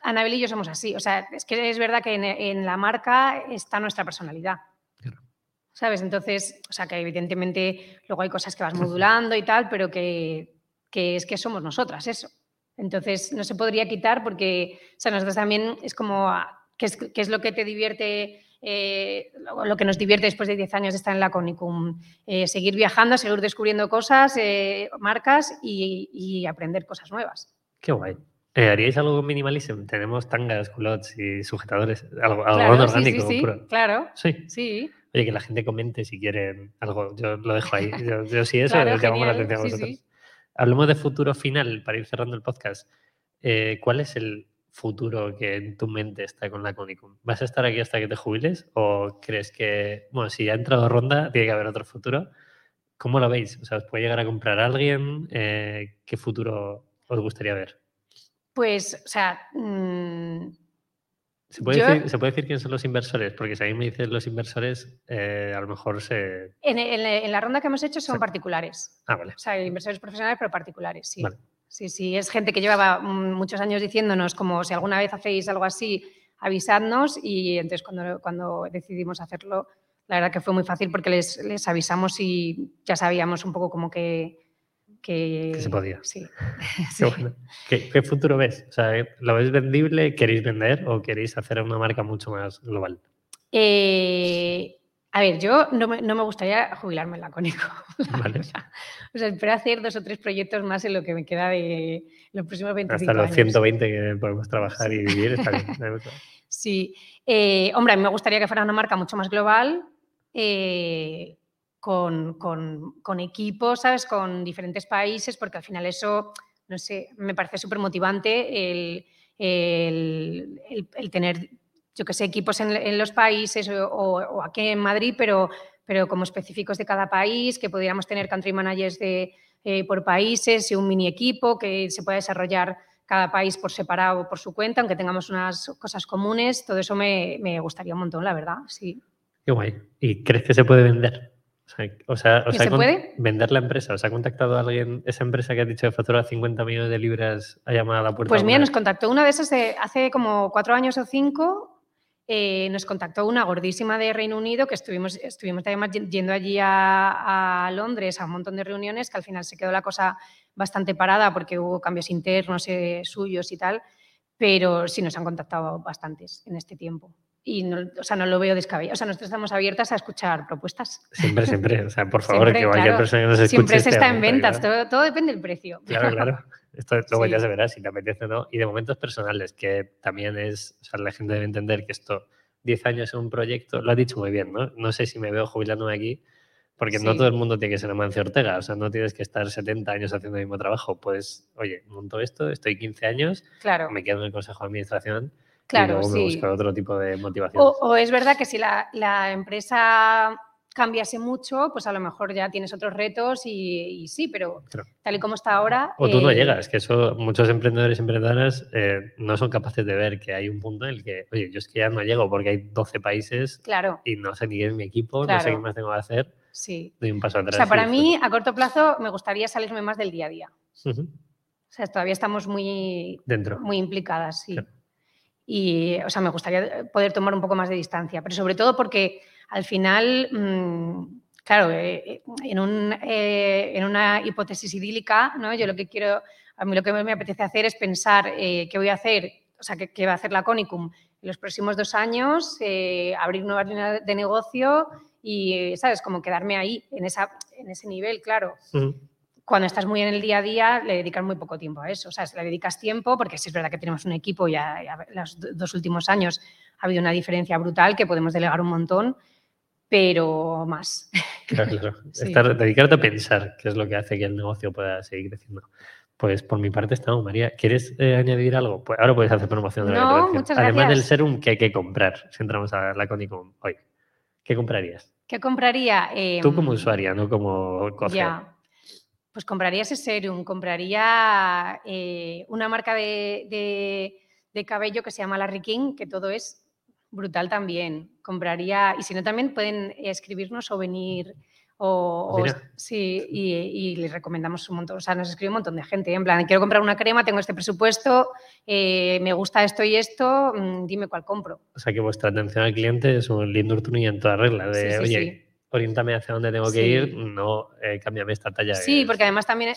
Anabel y yo somos así. O sea, es que es verdad que en, en la marca está nuestra personalidad. Claro. ¿Sabes? Entonces, o sea, que evidentemente luego hay cosas que vas modulando y tal, pero que, que es que somos nosotras, eso. Entonces, no se podría quitar porque, o sea, nosotros también es como, ah, ¿qué es, qué es lo que te divierte? Eh, lo, lo que nos divierte después de 10 años de estar en la Conicum, Eh, seguir viajando, seguir descubriendo cosas, eh, marcas y, y aprender cosas nuevas. Qué guay. ¿Haríais algo con Minimalism? Tenemos tangas, culottes y sujetadores, algo, algo Claro, orgánico. sí, sí, puro. claro, Sí. sí. Oye, que la gente comente si quieren algo. Yo lo dejo ahí. Yo, yo sí, eso Claro, llamamos la atención a vosotros. Hablemos de futuro final para ir cerrando el podcast. Eh, ¿Cuál es el futuro que en tu mente está con la Conicum? ¿Vas a estar aquí hasta que te jubiles? ¿O crees que, bueno, si ha entrado ronda, tiene que haber otro futuro? ¿Cómo lo veis? O sea, ¿os puede llegar a comprar alguien? Eh, ¿Qué futuro os gustaría ver? Pues, o sea, mm, ¿Se puede, Yo- decir, ¿Se puede decir quién son los inversores? Porque si a mí me dices los inversores, eh, a lo mejor se... en, en- en la ronda que hemos hecho son Sí. particulares. Ah, vale. O sea, inversores profesionales, pero particulares, sí. Vale. Sí, sí, es gente que llevaba mm, muchos años diciéndonos como si alguna vez hacéis algo así, avisadnos y entonces cuando, cuando decidimos hacerlo, la verdad que fue muy fácil porque les, les avisamos y ya sabíamos un poco como que, que, Que se podía. Sí. Qué Sí. bueno. ¿Qué, qué futuro ves? O sea, ¿lo ves vendible? ¿Queréis vender o queréis hacer una marca mucho más global? Eh, a ver, yo no me, no me gustaría jubilarme en la Cónico. la Vale. O sea, espero hacer dos o tres proyectos más en lo que me queda de los próximos 25 Hasta los años. 120 que podemos trabajar y vivir está bien. Sí. Eh, hombre, a mí me gustaría que fuera una marca mucho más global, eh, con, con- con equipos, ¿sabes? Con diferentes países, porque al final eso, no sé, me parece súper motivante el, el- el- el tener, yo que sé, equipos en, en los países o, aquí en Madrid, pero, pero como específicos de cada país, que pudiéramos tener country managers de, eh, por países y un mini equipo que se pueda desarrollar cada país por separado o por su cuenta, aunque tengamos unas cosas comunes, todo eso me, me gustaría un montón, la verdad, sí. Qué guay. ¿Y crees que se puede vender? O sea, o sea, os ¿Que ha se puede? vender la empresa. ¿Os ha contactado alguien, esa empresa que has dicho que factura 50 millones de libras, ha llamado a la puerta? Pues mira, nos contactó una de esas de hace como cuatro años o cinco, eh, nos contactó una gordísima de Reino Unido que estuvimos, estuvimos además yen- yendo allí a, a Londres a un montón de reuniones que al final se quedó la cosa bastante parada porque hubo cambios internos eh, suyos y tal, pero sí nos han contactado bastantes en este tiempo. Y no, o sea, no lo veo descabellado. O sea, nosotros estamos abiertas a escuchar propuestas. Siempre, siempre. O sea, por favor, Siempre, que cualquier claro. persona que nos escuche. Siempre se está en ventas, todo, todo depende del precio. Claro, claro. Esto luego ya se verá si te apetece o no. Y de momentos personales, que también es, o sea, la gente debe entender que esto, 10 años en un proyecto, lo has dicho muy bien, ¿no? No sé si me veo jubilándome aquí, porque no todo el mundo tiene que ser Amancio Ortega, o sea, no tienes que estar 70 años haciendo el mismo trabajo. Pues, oye, monto esto, estoy 15 años, Claro, me quedo en el consejo de administración y claro, luego me sí. busco otro tipo de motivación. O, o es verdad que si la, la empresa cambiase mucho, pues a lo mejor ya tienes otros retos y, y sí, pero Claro. tal y como está ahora... O tú no eh, llegas, que eso muchos emprendedores y emprendedoras eh, no son capaces de ver que hay un punto en el que, oye, yo es que ya no llego porque hay 12 países Claro, y no sé ni qué es mi equipo, no sé qué más tengo que hacer, sí. doy un paso O atrás. sea, y para mí, a corto plazo, me gustaría salirme más del día a día. O sea, todavía estamos muy, Dentro. muy implicadas, sí. Y, o sea, me gustaría poder tomar un poco más de distancia, pero sobre todo porque al final, mm, claro, eh, en, un, eh, en una hipótesis idílica, ¿no? Yo lo que quiero, a mí lo que me apetece hacer es pensar eh, qué voy a hacer, o sea, qué, qué va a hacer la Conicum en los próximos dos años, eh, abrir nuevas líneas de negocio y, ¿sabes? Como quedarme ahí, en, esa, en ese nivel, claro cuando estás muy en el día a día, le dedicas muy poco tiempo a eso. O sea, le dedicas tiempo, porque sí es verdad que tenemos un equipo y a- y a- los do- dos últimos años ha habido una diferencia brutal que podemos delegar un montón, pero más. Claro, claro. Sí. Estar- dedicarte a pensar qué es lo que hace que el negocio pueda seguir creciendo. Pues por mi parte estamos, María. ¿Quieres eh, añadir algo? Pues ahora puedes hacer promoción de la No, muchas Además del serum que hay que comprar, si entramos a la Conicom hoy. ¿Qué comprarías? ¿Qué compraría? Tú como Em, usuaria, no como cogeo. Ya. Pues compraría ese serum, compraría eh, una marca de, de- de cabello que se llama Larry King, que todo es brutal también. Compraría, y si no, también pueden escribirnos o venir. O, sí, y, y les recomendamos un montón. O sea, nos escribe un montón de gente. En plan, quiero comprar una crema, tengo este presupuesto, eh, me gusta esto y esto, mm, dime cuál compro. O sea que vuestra atención al cliente es un lindo turno en toda regla. De, Sí, sí, oye, oriéntame hacia dónde tengo que ir, no eh, cámbiame esta talla. Sí, que- porque además también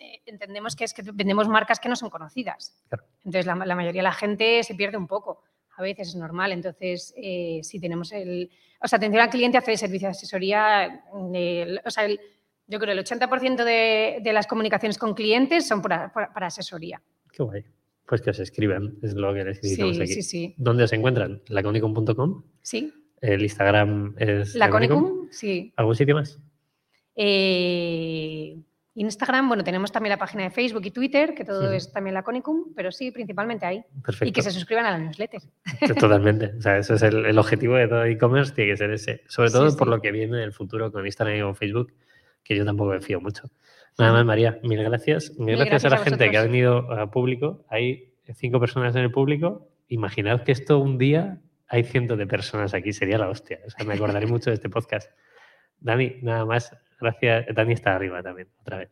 eh, entendemos que es que vendemos marcas que no son conocidas. Claro. Entonces, la, la mayoría de la gente se pierde un poco. A veces es normal. Entonces, eh, si tenemos el. O sea, atención al cliente hace servicio de asesoría. eh, o sea, el- yo creo que el 80% de, de las comunicaciones con clientes son para, para- para asesoría. Qué guay. Pues que os escriban, es lo que necesitamos Sí, aquí. sí, sí. ¿Dónde os encuentran? Laconicum.com. Sí. El Instagram es La Laconicum. Conicum, sí. ¿Algún sitio más? Eh, Instagram, bueno, tenemos también la página de Facebook y Twitter, que todo es también la Conicum, pero sí, principalmente ahí. Perfecto. Y que se suscriban a la newsletter. Totalmente. O sea, eso es el, el objetivo de todo e-commerce, tiene que ser ese. Sobre Sí, todo por sí. lo que viene en el futuro con Instagram y con Facebook, que yo tampoco me fío mucho. Nada más, María, mil gracias. Mil, Mil gracias, a la a gente que ha venido a público. Hay cinco personas en el público. Imaginad que esto un día hay cientos de personas aquí, sería la hostia. O sea, me acordaré mucho de este podcast. Dani, nada más, gracias. Dani está arriba también, otra vez.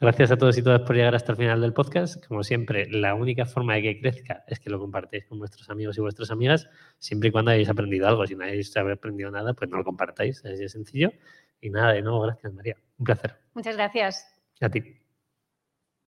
Gracias a todos y todas por llegar hasta el final del podcast. Como siempre, la única forma de que crezca es que lo compartáis con vuestros amigos y vuestras amigas, siempre y cuando hayáis aprendido algo. Si no hayáis aprendido nada, pues no lo compartáis, así de sencillo. Y nada, de nuevo, gracias María. Un placer. Muchas gracias. A ti.